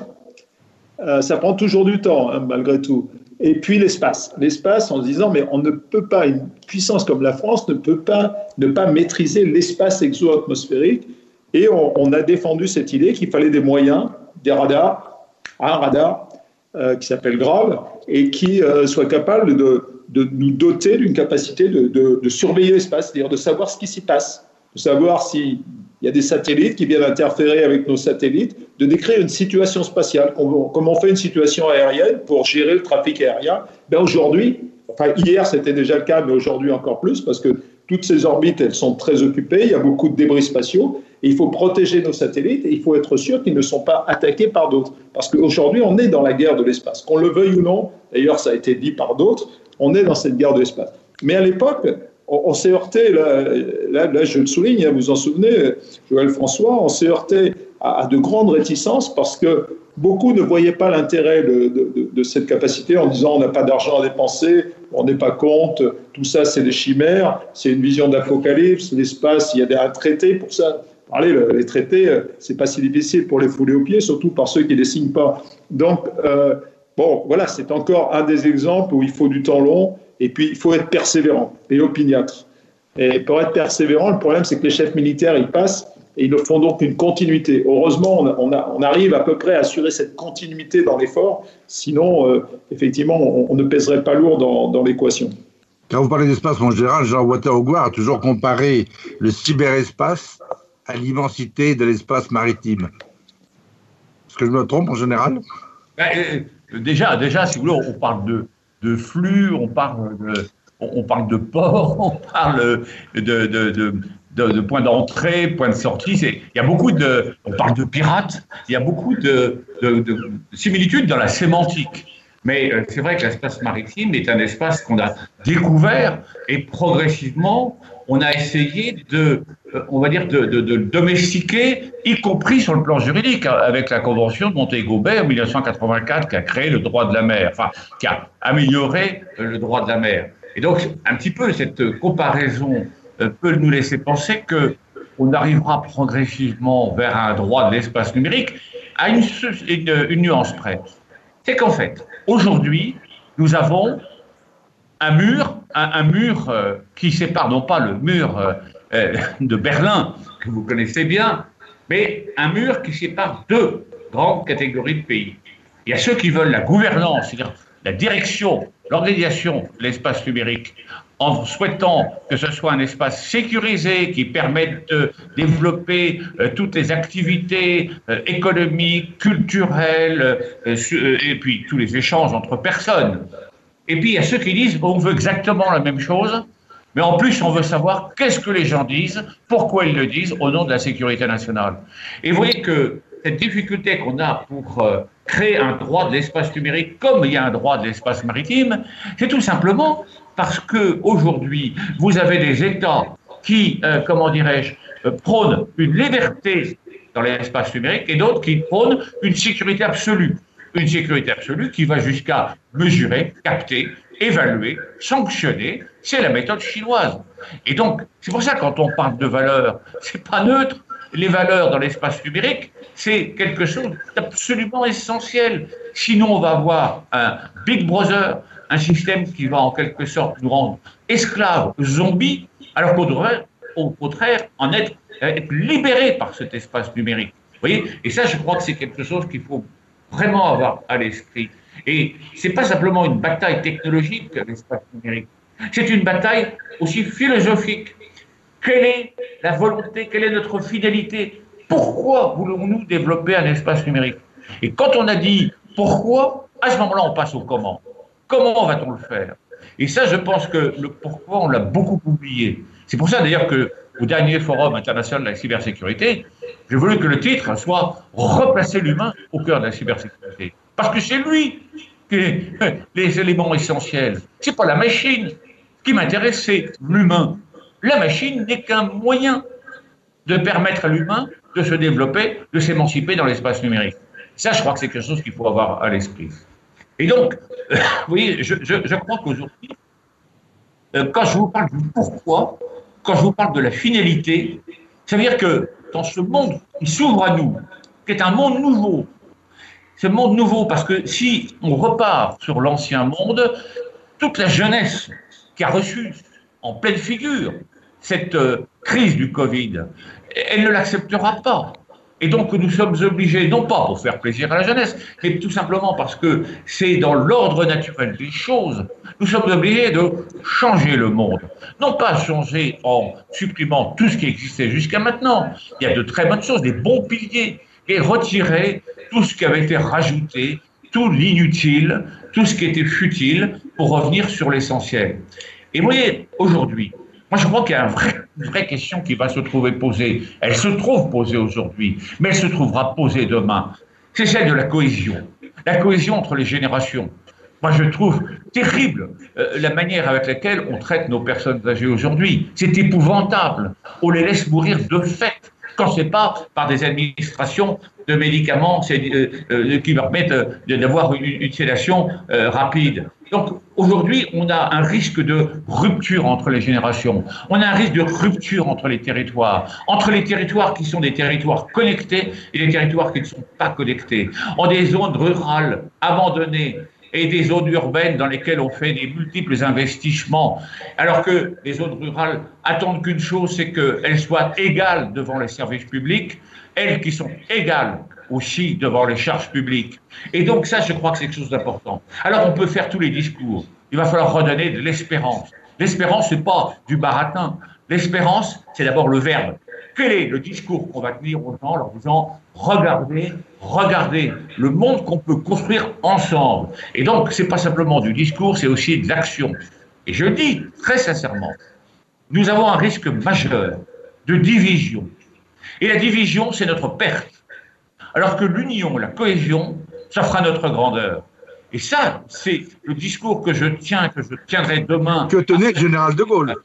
Euh, ça prend toujours du temps, hein, malgré tout. Et puis l'espace. L'espace en se disant, mais on ne peut pas, une puissance comme la France ne peut pas ne pas maîtriser l'espace exo-atmosphérique. Et on, a défendu cette idée qu'il fallait des moyens des radars, un radar euh, qui s'appelle Grave et qui euh, soit capable de, nous doter d'une capacité de, surveiller l'espace, c'est-à-dire de savoir ce qui s'y passe, de savoir s'il y a des satellites qui viennent interférer avec nos satellites, de décrire une situation spatiale, comment on fait une situation aérienne pour gérer le trafic aérien. Ben aujourd'hui, enfin hier c'était déjà le cas, mais aujourd'hui encore plus, parce que toutes ces orbites, elles sont très occupées, il y a beaucoup de débris spatiaux, et il faut protéger nos satellites, et il faut être sûr qu'ils ne sont pas attaqués par d'autres. Parce qu'aujourd'hui, on est dans la guerre de l'espace. Qu'on le veuille ou non, d'ailleurs ça a été dit par d'autres, on est dans cette guerre de l'espace. Mais à l'époque, on, s'est heurté, là, là, je le souligne, hein, vous vous en souvenez, Joël François, on s'est heurté à, de grandes réticences parce que beaucoup ne voyaient pas l'intérêt de, cette capacité en disant on n'a pas d'argent à dépenser, on n'est pas compte, tout ça c'est des chimères, c'est une vision d'apocalypse, l'espace, il y a un traité pour ça. Parler, les traités, euh, c'est pas si difficile pour les fouler aux pieds, surtout par ceux qui ne les signent pas. Donc, euh, bon, voilà, c'est encore un des exemples où il faut du temps long et puis il faut être persévérant et opiniâtre. Et pour être persévérant, le problème, c'est que les chefs militaires, ils passent et ils ne font donc une continuité. Heureusement, on, on, arrive à peu près à assurer cette continuité dans l'effort, sinon, euh, effectivement, on, ne pèserait pas lourd dans, dans l'équation. Quand vous parlez d'espace en général, Jean Water-Augoire a toujours comparé le cyberespace à l'immensité de l'espace maritime. Est-ce que je me trompe en général? Ben, euh, déjà, déjà, si vous voulez, on parle de, de flux, on parle de, on parle de port, on parle de, de, de, points d'entrée, points de sortie. Il y a beaucoup de. On parle de pirates. Il y a beaucoup de, similitudes dans la sémantique. Mais euh, c'est vrai que l'espace maritime est un espace qu'on a découvert et progressivement, on a essayé de, euh, on va dire, de, de, de, domestiquer, y compris sur le plan juridique, hein, avec la Convention de Montego Bay en 1984 qui a créé le droit de la mer, enfin, qui a amélioré euh, le droit de la mer. Et donc, un petit peu, cette comparaison peut nous laisser penser que on arrivera progressivement vers un droit de l'espace numérique à une nuance près. C'est qu'en fait, aujourd'hui, nous avons un mur, un, mur euh, qui sépare non pas le mur euh, euh, de Berlin, que vous connaissez bien, mais un mur qui sépare deux grandes catégories de pays. Il y a ceux qui veulent la gouvernance, c'est-à-dire la direction, l'organisation de l'espace numérique en souhaitant que ce soit un espace sécurisé qui permette de développer toutes les activités économiques, culturelles, et puis tous les échanges entre personnes. Et puis il y a ceux qui disent on veut exactement la même chose, mais en plus on veut savoir qu'est-ce que les gens disent, pourquoi ils le disent au nom de la sécurité nationale. Et vous voyez que cette difficulté qu'on a pour créer un droit de l'espace numérique comme il y a un droit de l'espace maritime, c'est tout simplement parce que aujourd'hui, vous avez des États qui, euh, comment dirais-je, euh, prônent une liberté dans l'espace numérique et d'autres qui prônent une sécurité absolue. Une sécurité absolue qui va jusqu'à mesurer, capter, évaluer, sanctionner. C'est la méthode chinoise. Et donc, c'est pour ça quand on parle de valeurs, c'est pas neutre. Les valeurs dans l'espace numérique, c'est quelque chose d'absolument essentiel. Sinon, on va avoir un Big Brother, un système qui va en quelque sorte nous rendre esclaves, zombies, alors qu'on devrait au contraire en être, être libérés par cet espace numérique. Vous voyez? Et ça, je crois que c'est quelque chose qu'il faut vraiment avoir à l'esprit. Et c'est pas simplement une bataille technologique, l'espace numérique. C'est une bataille aussi philosophique. Quelle est la volonté, quelle est notre fidélité? Pourquoi voulons-nous développer un espace numérique? Et quand on a dit pourquoi, à ce moment-là, on passe au comment. Comment va-t-on le faire? Et ça, je pense que le pourquoi, on l'a beaucoup oublié. C'est pour ça d'ailleurs que au dernier forum international de la cybersécurité, j'ai voulu que le titre soit Replacer l'humain au cœur de la cybersécurité. Parce que c'est lui qui les éléments essentiels. C'est pas la machine. Qui m'intéresse, c'est l'humain. La machine n'est qu'un moyen de permettre à l'humain de se développer, de s'émanciper dans l'espace numérique. Ça, je crois que c'est quelque chose qu'il faut avoir à l'esprit. Et donc, vous voyez, je crois qu'aujourd'hui, euh, quand je vous parle du pourquoi, quand je vous parle de la finalité, ça veut dire que dans ce monde qui s'ouvre à nous, qui est un monde nouveau, ce monde nouveau, parce que si on repart sur l'ancien monde, toute la jeunesse qui a reçu en pleine figure cette euh, crise du Covid, elle ne l'acceptera pas. Et donc nous sommes obligés, non pas pour faire plaisir à la jeunesse, mais tout simplement parce que c'est dans l'ordre naturel des choses, nous sommes obligés de changer le monde. Non pas changer en supprimant tout ce qui existait jusqu'à maintenant. Il y a de très bonnes choses, des bons piliers, et retirer tout ce qui avait été rajouté, tout l'inutile, tout ce qui était futile, pour revenir sur l'essentiel. Et vous voyez, aujourd'hui, moi, je crois qu'il y a une vraie question qui va se trouver posée. Elle se trouve posée aujourd'hui, mais elle se trouvera posée demain. C'est celle de la cohésion. La cohésion entre les générations. Moi, je trouve terrible euh, la manière avec laquelle on traite nos personnes âgées aujourd'hui. C'est épouvantable. On les laisse mourir de fait quand c'est pas par des administrations de médicaments euh, euh, qui permettent d'avoir une, une, sédation rapide. Donc aujourd'hui, on a un risque de rupture entre les générations. On a un risque de rupture entre les territoires, entre les territoires qui sont des territoires connectés et les territoires qui ne sont pas connectés, en des zones rurales abandonnées et des zones urbaines dans lesquelles on fait des multiples investissements, alors que les zones rurales attendent qu'une chose, c'est qu'elles soient égales devant les services publics, elles qui sont égales aussi devant les charges publiques. Et donc ça, je crois que c'est quelque chose d'important. Alors on peut faire tous les discours. Il va falloir redonner de l'espérance. L'espérance, c'est pas du baratin. L'espérance, c'est d'abord le verbe. Quel est le discours qu'on va tenir aux gens en leur disant regardez, regardez le monde qu'on peut construire ensemble. Et donc, c'est pas simplement du discours, c'est aussi de l'action. Et je dis très sincèrement, nous avons un risque majeur de division. Et la division, c'est notre perte alors que l'union, la cohésion, ça fera notre grandeur. Et ça, c'est le discours que je tiens, que je tiendrai demain. Que tenait le général de Gaulle.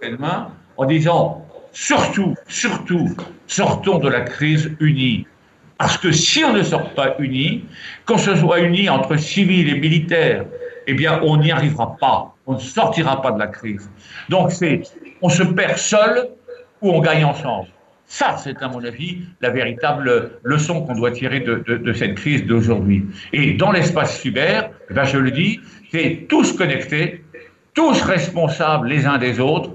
En disant, surtout, surtout, sortons de la crise unie. Parce que si on ne sort pas unis, qu'on se soit unis entre civils et militaires, eh bien, on n'y arrivera pas. On ne sortira pas de la crise. Donc, c'est, on se perd seul ou on gagne ensemble. Ça, c'est à mon avis la véritable leçon qu'on doit tirer de, cette crise d'aujourd'hui. Et dans l'espace cyber, eh ben je le dis, c'est tous connectés, tous responsables les uns des autres,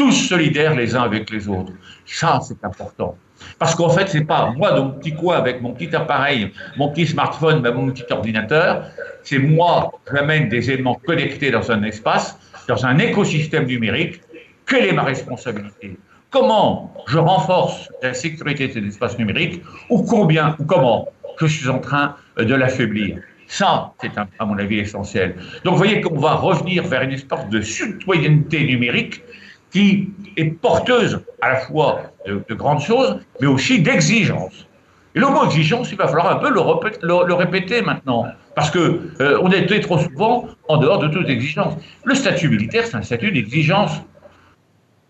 tous solidaires les uns avec les autres. Ça, c'est important. Parce qu'en fait, c'est pas moi dans mon petit coin avec mon petit appareil, mon petit smartphone, mon petit ordinateur. C'est moi, j'amène des éléments connectés dans un espace, dans un écosystème numérique. Quelle est ma responsabilité? Comment je renforce la sécurité de cet espace numérique ou combien ou comment je suis en train de l'affaiblir? Ça, c'est à mon avis essentiel. Donc vous voyez qu'on va revenir vers une espèce de citoyenneté numérique qui est porteuse à la fois de, grandes choses, mais aussi d'exigences. Et le mot exigence, il va falloir un peu le, répéter maintenant, parce que euh, était trop souvent en dehors de toute exigence. Le statut militaire, c'est un statut d'exigence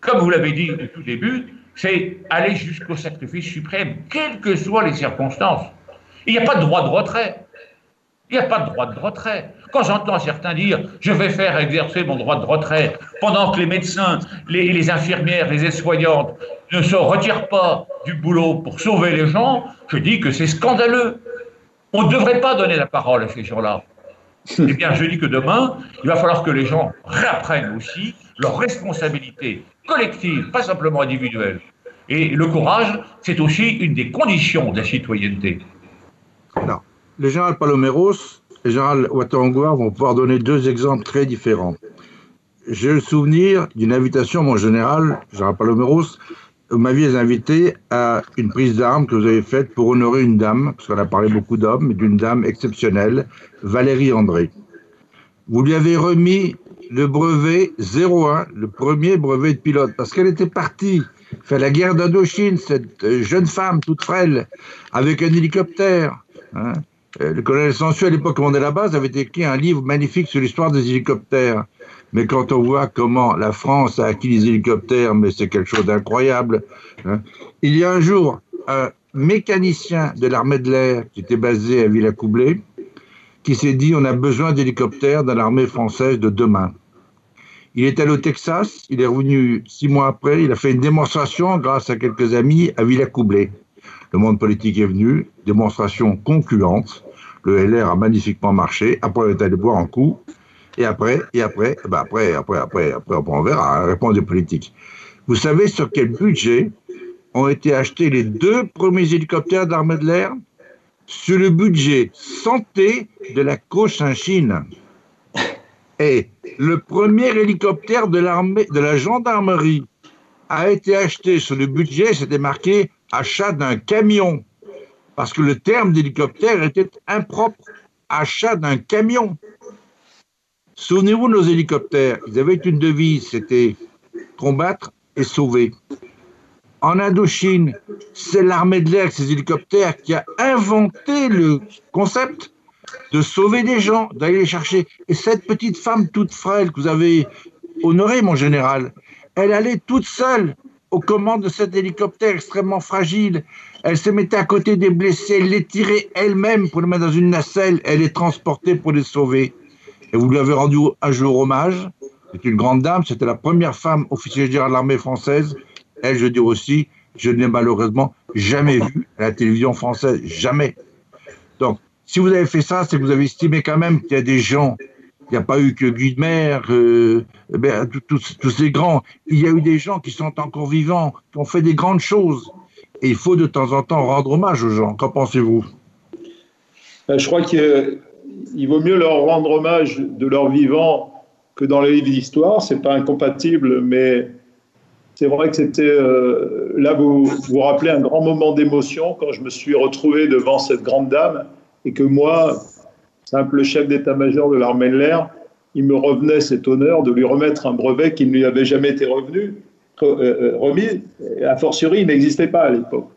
comme vous l'avez dit au tout début, c'est aller jusqu'au sacrifice suprême, quelles que soient les circonstances. Il n'y a pas de droit de retrait. Il n'y a pas de droit de retrait. Quand j'entends certains dire je vais faire exercer mon droit de retrait pendant que les médecins, les, les infirmières, les aides-soignantes ne se retirent pas du boulot pour sauver les gens, je dis que c'est scandaleux. On ne devrait pas donner la parole à ces gens-là. eh bien, je dis que demain, il va falloir que les gens réapprennent aussi leurs responsabilités collectives, pas simplement individuelles. Et le courage, c'est aussi une des conditions de la citoyenneté. Alors, le général Paloméros et général Ouattara vont pouvoir donner deux exemples très différents. J'ai le souvenir d'une invitation, mon général, général Paloméros, vous m'aviez invité à une prise d'armes que vous avez faite pour honorer une dame, parce qu'on a parlé beaucoup d'hommes, mais d'une dame exceptionnelle, Valérie André. Vous lui avez remis le brevet 01, le premier brevet de pilote, parce qu'elle était partie faire la guerre d'Indochine, cette euh, jeune femme toute frêle, avec un hélicoptère. Hein. Euh, le colonel Sansu, à l'époque, commandait la base, avait écrit un livre magnifique sur l'histoire des hélicoptères. Mais quand on voit comment la France a acquis les hélicoptères, mais c'est quelque chose d'incroyable. Hein. Il y a un jour, un mécanicien de l'armée de l'air qui était basé à Villacoublay, qui s'est dit on a besoin d'hélicoptères dans l'armée française de demain. Il est allé au Texas, il est revenu six mois après, il a fait une démonstration grâce à quelques amis à Villacoublay. Le monde politique est venu, démonstration concluante. Le LR a magnifiquement marché. Après, on est allé boire un coup. Et après, et après, ben après, après, après, après, on verra, hein, réponse des politiques. Vous savez sur quel budget ont été achetés les deux premiers hélicoptères d'armée de l'air? Sur le budget santé de la Cochinchine. Et le premier hélicoptère de l'armée, de la gendarmerie a été acheté sur le budget, c'était marqué achat d'un camion. Parce que le terme d'hélicoptère était impropre. Achat d'un camion. Souvenez-vous de nos hélicoptères. Ils avaient une devise, c'était combattre et sauver. En Indochine, c'est l'armée de l'air, ces hélicoptères, qui a inventé le concept de sauver des gens, d'aller les chercher. Et cette petite femme toute frêle que vous avez honorée, mon général, elle allait toute seule aux commandes de cet hélicoptère extrêmement fragile. Elle se mettait à côté des blessés, elle les tirait elle-même pour les mettre dans une nacelle, elle les transportait pour les sauver. Et vous lui avez rendu un jour hommage. C'est une grande dame, c'était la première femme officière de l'armée française. Elle, je dis aussi, je ne l'ai malheureusement jamais vue à la télévision française, jamais. Donc, si vous avez fait ça, c'est que vous avez estimé quand même qu'il y a des gens, il n'y a pas eu que Guy de Mer, euh, ben, tous ces grands, il y a eu des gens qui sont encore vivants, qui ont fait des grandes choses. Et il faut de temps en temps rendre hommage aux gens. Qu'en pensez-vous? Ben, Je crois qu'il vaut mieux leur rendre hommage de leur vivant que dans les livres d'histoire. C'est pas incompatible, mais c'est vrai que c'était euh, là vous vous rappelez un grand moment d'émotion quand je me suis retrouvé devant cette grande dame et que moi, simple chef d'état-major de l'armée de l'air, il me revenait cet honneur de lui remettre un brevet qui ne lui avait jamais été revenu, remis, a fortiori, il n'existait pas à l'époque.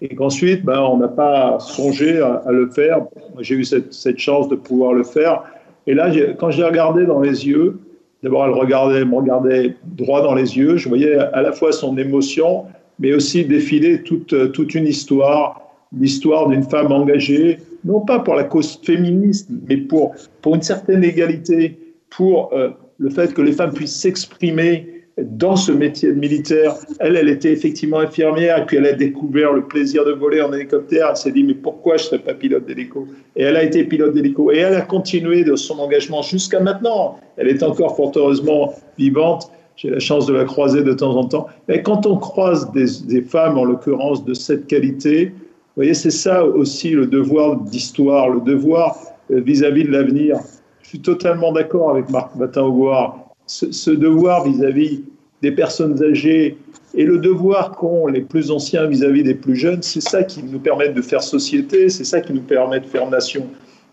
Et qu'ensuite, ben, on n'a pas songé à, le faire. J'ai eu cette, chance de pouvoir le faire. Et là, quand j'ai regardé dans les yeux, d'abord, elle regardait, me regardait droit dans les yeux. Je voyais à la fois son émotion, mais aussi défiler toute, toute une histoire, l'histoire d'une femme engagée, non pas pour la cause féministe, mais pour, pour une certaine égalité, pour euh, le fait que les femmes puissent s'exprimer dans ce métier militaire. Elle, elle était effectivement infirmière puis elle a découvert le plaisir de voler en hélicoptère. Elle s'est dit, mais pourquoi je ne serais pas pilote d'hélico? Et elle a été pilote d'hélico et elle a continué son engagement jusqu'à maintenant. Elle est encore fort heureusement vivante. J'ai la chance de la croiser de temps en temps. Et quand on croise des, femmes, en l'occurrence de cette qualité, vous voyez, c'est ça aussi le devoir d'histoire, le devoir euh, vis-à-vis de l'avenir. Je suis totalement d'accord avec Marc Batin-Auboire ce, devoir vis-à-vis des personnes âgées et le devoir qu'ont les plus anciens vis-à-vis des plus jeunes, c'est ça qui nous permet de faire société, c'est ça qui nous permet de faire nation.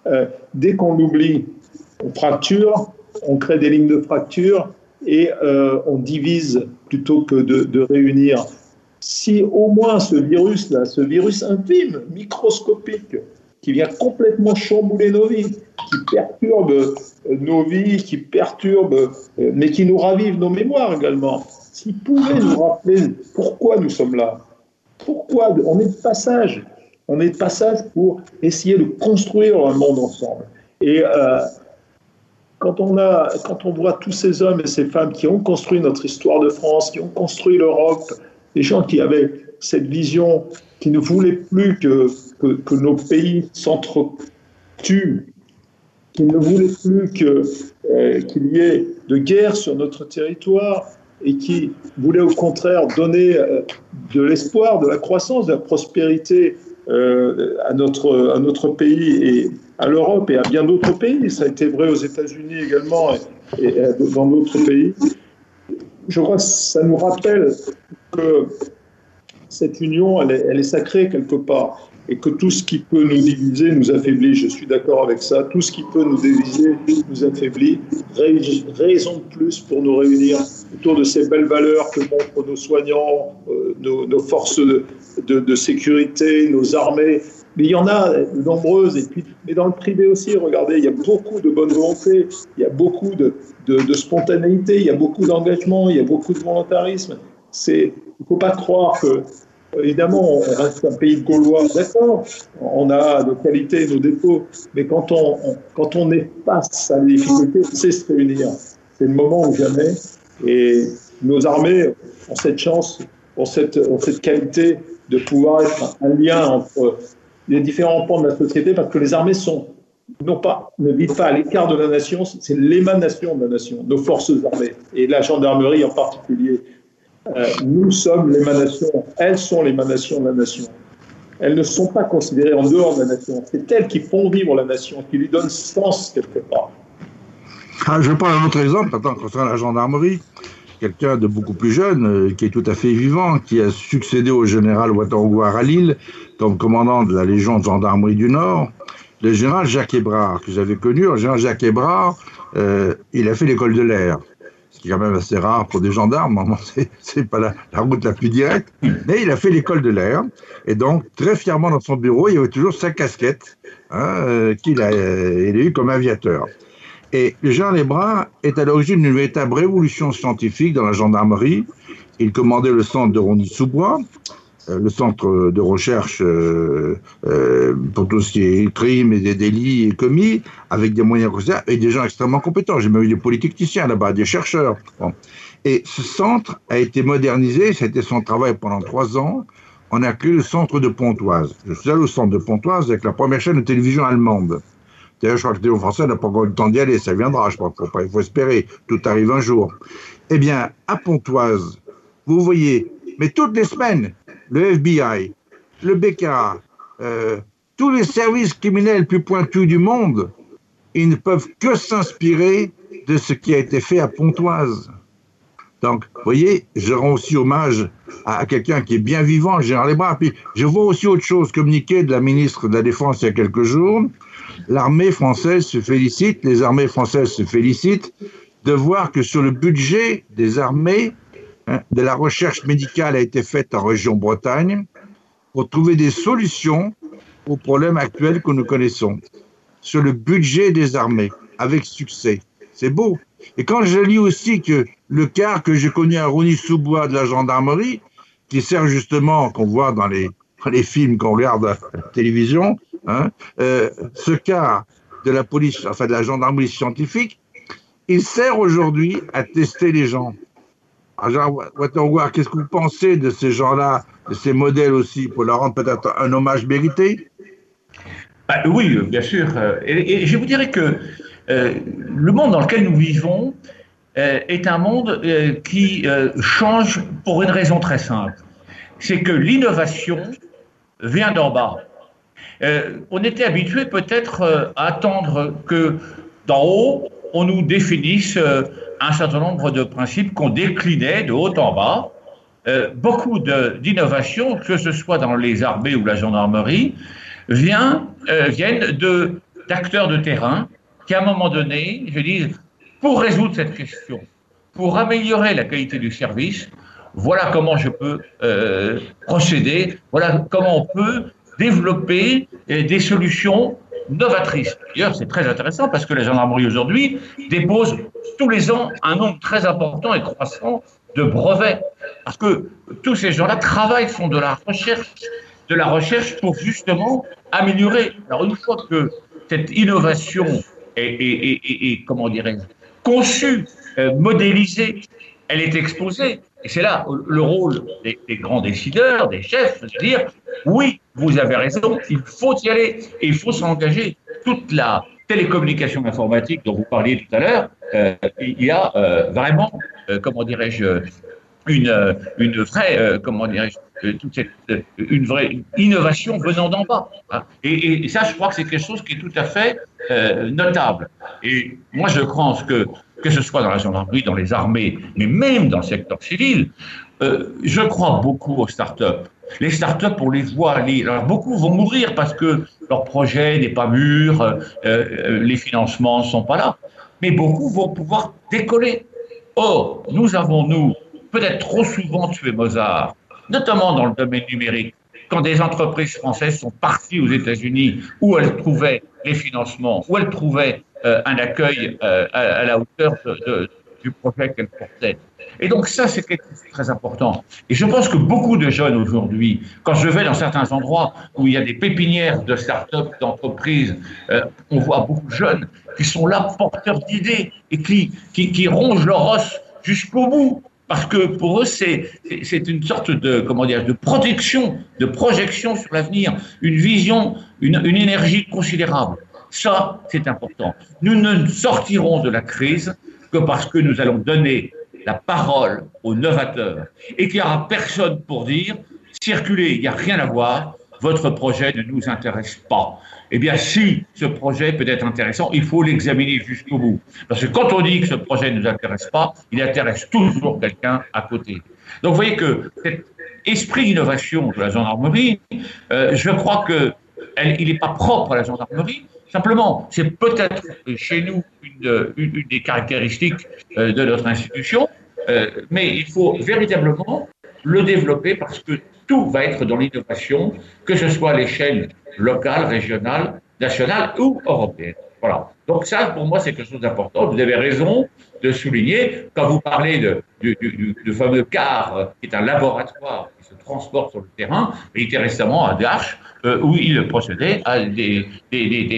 Euh, dès qu'on l'oublie, on fracture, on crée des lignes de fracture et euh, on divise plutôt que de, de, réunir. Si au moins ce virus-là, ce virus infime, microscopique, qui vient complètement chambouler nos vies, qui perturbe euh, nos vies, qui perturbe, euh, mais qui nous ravive nos mémoires également. S'il pouvait nous rappeler pourquoi nous sommes là, pourquoi on est de passage, on est de passage pour essayer de construire un monde ensemble. Et euh, quand on, a, quand on voit tous ces hommes et ces femmes qui ont construit notre histoire de France, qui ont construit l'Europe, des gens qui avaient cette vision, qui ne voulaient plus que nos pays s'entretuent, qu'ils ne voulaient plus euh, qu'il y ait de guerre sur notre territoire et qui voulaient au contraire donner euh, de l'espoir, de la croissance, de la prospérité euh, à, notre, pays et à l'Europe et à bien d'autres pays. Ça a été vrai aux États-Unis également et dans d'autres pays. Je crois que ça nous rappelle que cette union, elle est, sacrée quelque part et que tout ce qui peut nous diviser nous affaiblit. Je suis d'accord avec ça. Tout ce qui peut nous diviser nous affaiblit. Raison de plus pour nous réunir autour de ces belles valeurs que montrent nos soignants, euh, nos, forces de, de, sécurité, nos armées. Mais il y en a de nombreuses. Et puis, mais dans le privé aussi, regardez, il y a beaucoup de bonne volonté, il y a beaucoup de, de spontanéité, il y a beaucoup d'engagement, il y a beaucoup de volontarisme. Il ne faut pas croire que Évidemment, on reste un pays de Gaulois, d'accord, on a nos qualités, nos défauts, mais quand on, quand on est face à des difficultés, on sait se réunir. C'est le moment ou jamais. Et nos armées ont cette chance, ont cette, ont cette qualité de pouvoir être un lien entre les différents pans de la société, parce que les armées sont non pas, ne vivent pas à l'écart de la nation, c'est l'émanation de la nation, nos forces armées, et la gendarmerie en particulier. Euh, nous sommes l'émanation, elles sont l'émanation de la nation. Elles ne sont pas considérées en dehors de la nation. C'est elles qui font vivre la nation, qui lui donnent sens quelque part. Ah, je prends un autre exemple, maintenant, concernant la gendarmerie. Quelqu'un de beaucoup plus jeune, euh, qui est tout à fait vivant, qui a succédé au général Ouattara à Lille, comme commandant de la Légion de gendarmerie du Nord, le général Jacques Hébrard, que j'avais connu. Le général Jacques Hébrard, euh, il a fait l'école de l'air qui est quand même assez rare pour des gendarmes, c'est pas la, route la plus directe, mais il a fait l'école de l'air, et donc très fièrement dans son bureau, il y avait toujours sa casquette hein, euh, qu'il a, euh, a comme aviateur. Et Jean Lebrun est à l'origine d'une véritable révolution scientifique dans la gendarmerie. Il commandait le centre de Rondy-sous-Bois, le centre de recherche euh, euh, pour tout ce qui est crime et des délits commis, avec des moyens et des gens extrêmement compétents. J'ai même eu des politiciens là-bas, des chercheurs. Et ce centre a été modernisé, été son travail pendant trois ans. On a créé le centre de Pontoise. Je suis allé au centre de Pontoise avec la première chaîne de télévision allemande. D'ailleurs, je crois que le télévision français n'a pas encore le temps d'y aller, ça viendra, je crois. Il faut espérer, tout arrive un jour. Eh bien, à Pontoise, vous voyez, mais toutes les semaines, le FBI, le BKA, euh, tous les services criminels plus pointus du monde, ils ne peuvent que s'inspirer de ce qui a été fait à Pontoise. Donc, vous voyez, je rends aussi hommage à, quelqu'un qui est bien vivant, général Lebras. Puis, je vois aussi autre chose communiqué de la ministre de la Défense il y a quelques jours. L'armée française se félicite, les armées françaises se félicitent de voir que sur le budget des armées, de la recherche médicale a été faite en région Bretagne pour trouver des solutions aux problèmes actuels que nous connaissons sur le budget des armées. avec succès. C'est beau. Et quand je lis aussi que le quart que j'ai connu à Rouny-sous-Bois de la gendarmerie, qui sert justement, qu'on voit dans les, les films qu'on regarde à la télévision, hein, euh, ce quart de la police, enfin de la gendarmerie scientifique, il sert aujourd'hui à tester les gens. Alors, qu'est-ce que vous pensez de ces gens-là, de ces modèles aussi, pour leur rendre peut-être un hommage mérité? Bah, Oui, bien sûr. Et, je vous dirais que euh, le monde dans lequel nous vivons euh, est un monde euh, qui change pour une raison très simple. C'est que l'innovation vient d'en bas. on était habitué peut-être à attendre que d'en haut, on nous définisse un certain nombre de principes qu'on déclinait de haut en bas. Euh, beaucoup d'innovations, que ce soit dans les armées ou la gendarmerie, euh, viennent d'acteurs de, terrain qui, à un moment donné, je dis, pour résoudre cette question, pour améliorer la qualité du service, voilà comment je peux euh, procéder, voilà comment on peut développer des solutions novatrices. D'ailleurs, c'est très intéressant parce que la gendarmerie aujourd'hui dépose tous les ans un nombre très important et croissant de brevets. Parce que tous ces gens-là travaillent, font de la recherche, de la recherche pour justement améliorer. Alors une fois que cette innovation est, comment dirais-je, conçue, euh, modélisée, elle est exposée. Et c'est là le rôle des, grands décideurs, des chefs, de dire oui, vous avez raison, il faut y aller et il faut s'engager. Toute la télécommunication informatique dont vous parliez tout à l'heure, euh, il y a euh, vraiment, euh, comment dirais-je, une, une vraie, comment dirais-je, toute cette, une vraie innovation venant d'en bas. Hein. Et, ça, je crois que c'est quelque chose qui est tout à fait notable. Et moi, je pense que, que ce soit dans la gendarmerie, dans les armées, mais même dans le secteur civil, je crois beaucoup aux start-up. Les start-up, on les voit aller. Alors, beaucoup vont mourir parce que leur projet n'est pas mûr, euh, euh, les financements ne sont pas là. Mais beaucoup vont pouvoir décoller. Or, nous avons, nous, peut-être trop souvent tué Mozart, notamment dans le domaine numérique, quand des entreprises françaises sont parties aux États-Unis où elles trouvaient les financements, où elles trouvaient euh, un accueil à, la hauteur du projet qu'elles portaient. Et donc ça, c'est quelque chose de très important. Et je pense que beaucoup de jeunes aujourd'hui, quand je vais dans certains endroits où il y a des pépinières de start-up, d'entreprises, euh, on voit beaucoup de jeunes qui sont là porteurs d'idées et qui rongent leur os jusqu'au bout. Parce que pour eux, c'est une sorte de, comment dire, de protection, de projection sur l'avenir, une vision, une, une énergie considérable. Ça, c'est important. Nous ne sortirons de la crise que parce que nous allons donner la parole aux novateurs et qu'il n'y aura personne pour dire circulez, il n'y a rien à voir, votre projet ne nous intéresse pas. Eh bien, si ce projet peut être intéressant, il faut l'examiner jusqu'au bout. Parce que quand on dit que ce projet ne nous intéresse pas, il intéresse toujours quelqu'un à côté. Donc, vous voyez que cet esprit d'innovation de la gendarmerie, euh, je crois que il n'est pas propre à la gendarmerie, Simplement, c'est peut-être chez nous une, une, des caractéristiques euh, de notre institution, euh, mais il faut véritablement le développer parce que tout va être dans l'innovation, que ce soit à l'échelle locale, régionale, nationale ou européenne. Voilà. Donc ça, pour moi, c'est quelque chose d'important. Vous avez raison de souligner, quand vous parlez de, du, du, fameux CAR, qui est un laboratoire transporte sur le terrain, il était récemment à Dash, euh, où il procédait à des,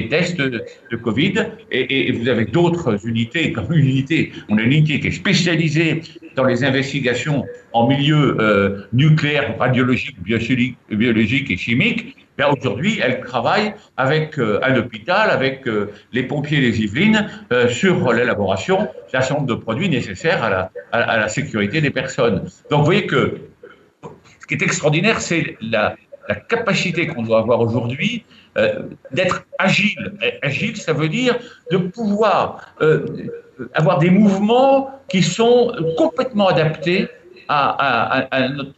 tests de, Covid. Et, vous avez d'autres unités, comme une unité, on a une unité qui est spécialisée dans les investigations en milieu euh, nucléaire, radiologique, biologique, et chimique. Ben aujourd'hui, elle travaille avec euh, un hôpital, avec euh, les pompiers des Yvelines, sur l'élaboration d'un certain nombre de produits nécessaires à la, sécurité des personnes. Donc vous voyez que qui est extraordinaire, c'est la, capacité qu'on doit avoir aujourd'hui euh, d'être agile. Agile, ça veut dire de pouvoir euh, avoir des mouvements qui sont complètement adaptés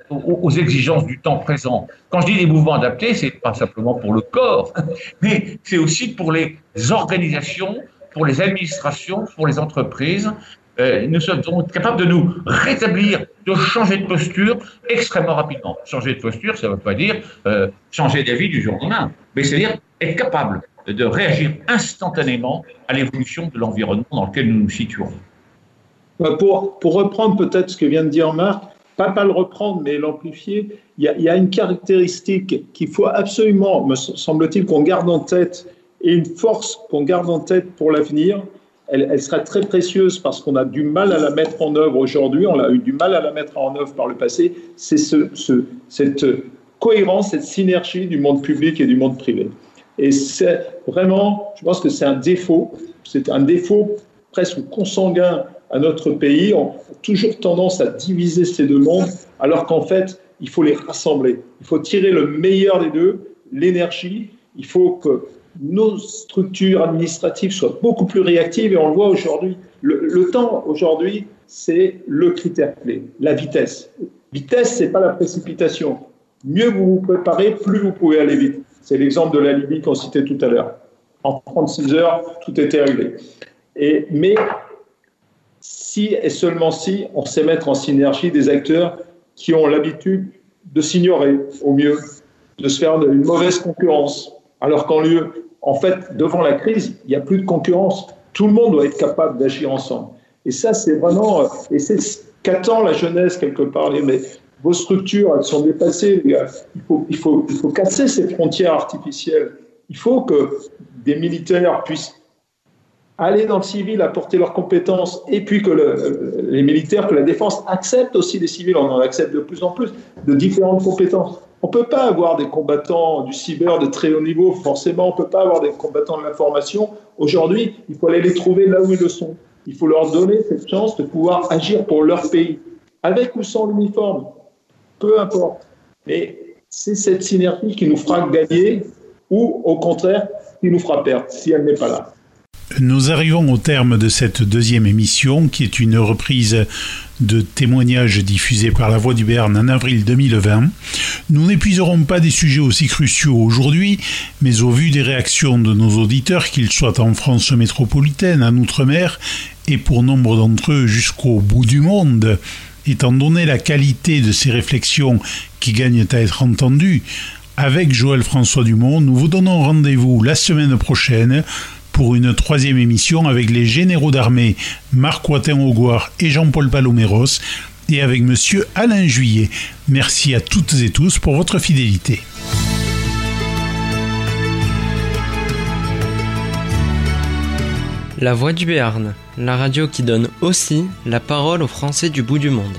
aux exigences du temps présent. Quand je dis des mouvements adaptés, c'est pas simplement pour le corps, mais c'est aussi pour les organisations, pour les administrations, pour les entreprises, euh, nous sommes capables de nous rétablir, de changer de posture extrêmement rapidement. Changer de posture, ça ne veut pas dire euh, changer d'avis du jour au lendemain, mais c'est-à-dire être capable de réagir instantanément à l'évolution de l'environnement dans lequel nous nous situons. Bah, pour, pour reprendre peut-être ce que vient de dire Marc, pas, pas le reprendre, mais l'amplifier, il y, y, a une caractéristique qu'il faut absolument, me semble-t-il, qu'on garde en tête, et une force qu'on garde en tête pour l'avenir, elle, sera très précieuse parce qu'on a du mal à la mettre en œuvre aujourd'hui, on a eu du mal à la mettre en œuvre par le passé, c'est ce, ce, cette cohérence, cette synergie du monde public et du monde privé. Et c'est vraiment, je pense que c'est un défaut, c'est un défaut presque consanguin à notre pays. On a toujours tendance à diviser ces deux mondes, alors qu'en fait, il faut les rassembler. Il faut tirer le meilleur des deux, l'énergie. Il faut que nos structures administratives soient beaucoup plus réactives et on le voit aujourd'hui. Le, temps aujourd'hui, c'est le critère clé, la vitesse. Vitesse, c'est pas la précipitation. Mieux vous vous préparez, plus vous pouvez aller vite. C'est l'exemple de la Libye qu'on citait tout à l'heure. En 36 heures, tout était réglé. Et, mais si et seulement si on sait mettre en synergie des acteurs qui ont l'habitude de s'ignorer au mieux, de se faire une mauvaise concurrence, alors qu'en lieu, en fait, devant la crise, il n'y a plus de concurrence. Tout le monde doit être capable d'agir ensemble. Et ça, c'est vraiment, et c'est qu'attend la jeunesse quelque part. Mais vos structures, elles sont dépassées. Il faut, il faut, il faut casser ces frontières artificielles. Il faut que des militaires puissent aller dans le civil, apporter leurs compétences, et puis que le, les militaires, que la défense accepte aussi les civils, on en accepte de plus en plus, de différentes compétences. On ne peut pas avoir des combattants du cyber de très haut niveau, forcément, on ne peut pas avoir des combattants de l'information. Aujourd'hui, il faut aller les trouver là où ils le sont. Il faut leur donner cette chance de pouvoir agir pour leur pays, avec ou sans l'uniforme, peu importe. Mais c'est cette synergie qui nous fera gagner, ou au contraire, qui nous fera perdre, si elle n'est pas là. Nous arrivons au terme de cette deuxième émission qui est une reprise de témoignages diffusés par la Voix du Berne en avril 2020. Nous n'épuiserons pas des sujets aussi cruciaux aujourd'hui, mais au vu des réactions de nos auditeurs, qu'ils soient en France métropolitaine, en Outre-mer, et pour nombre d'entre eux jusqu'au bout du monde, étant donné la qualité de ces réflexions qui gagnent à être entendues, avec Joël François Dumont, nous vous donnons rendez-vous la semaine prochaine pour une troisième émission avec les généraux d'armée Marc Ouattin-Augoire et Jean-Paul Paloméros et avec monsieur Alain Juillet. Merci à toutes et tous pour votre fidélité. La Voix du Béarn, la radio qui donne aussi la parole aux Français du bout du monde.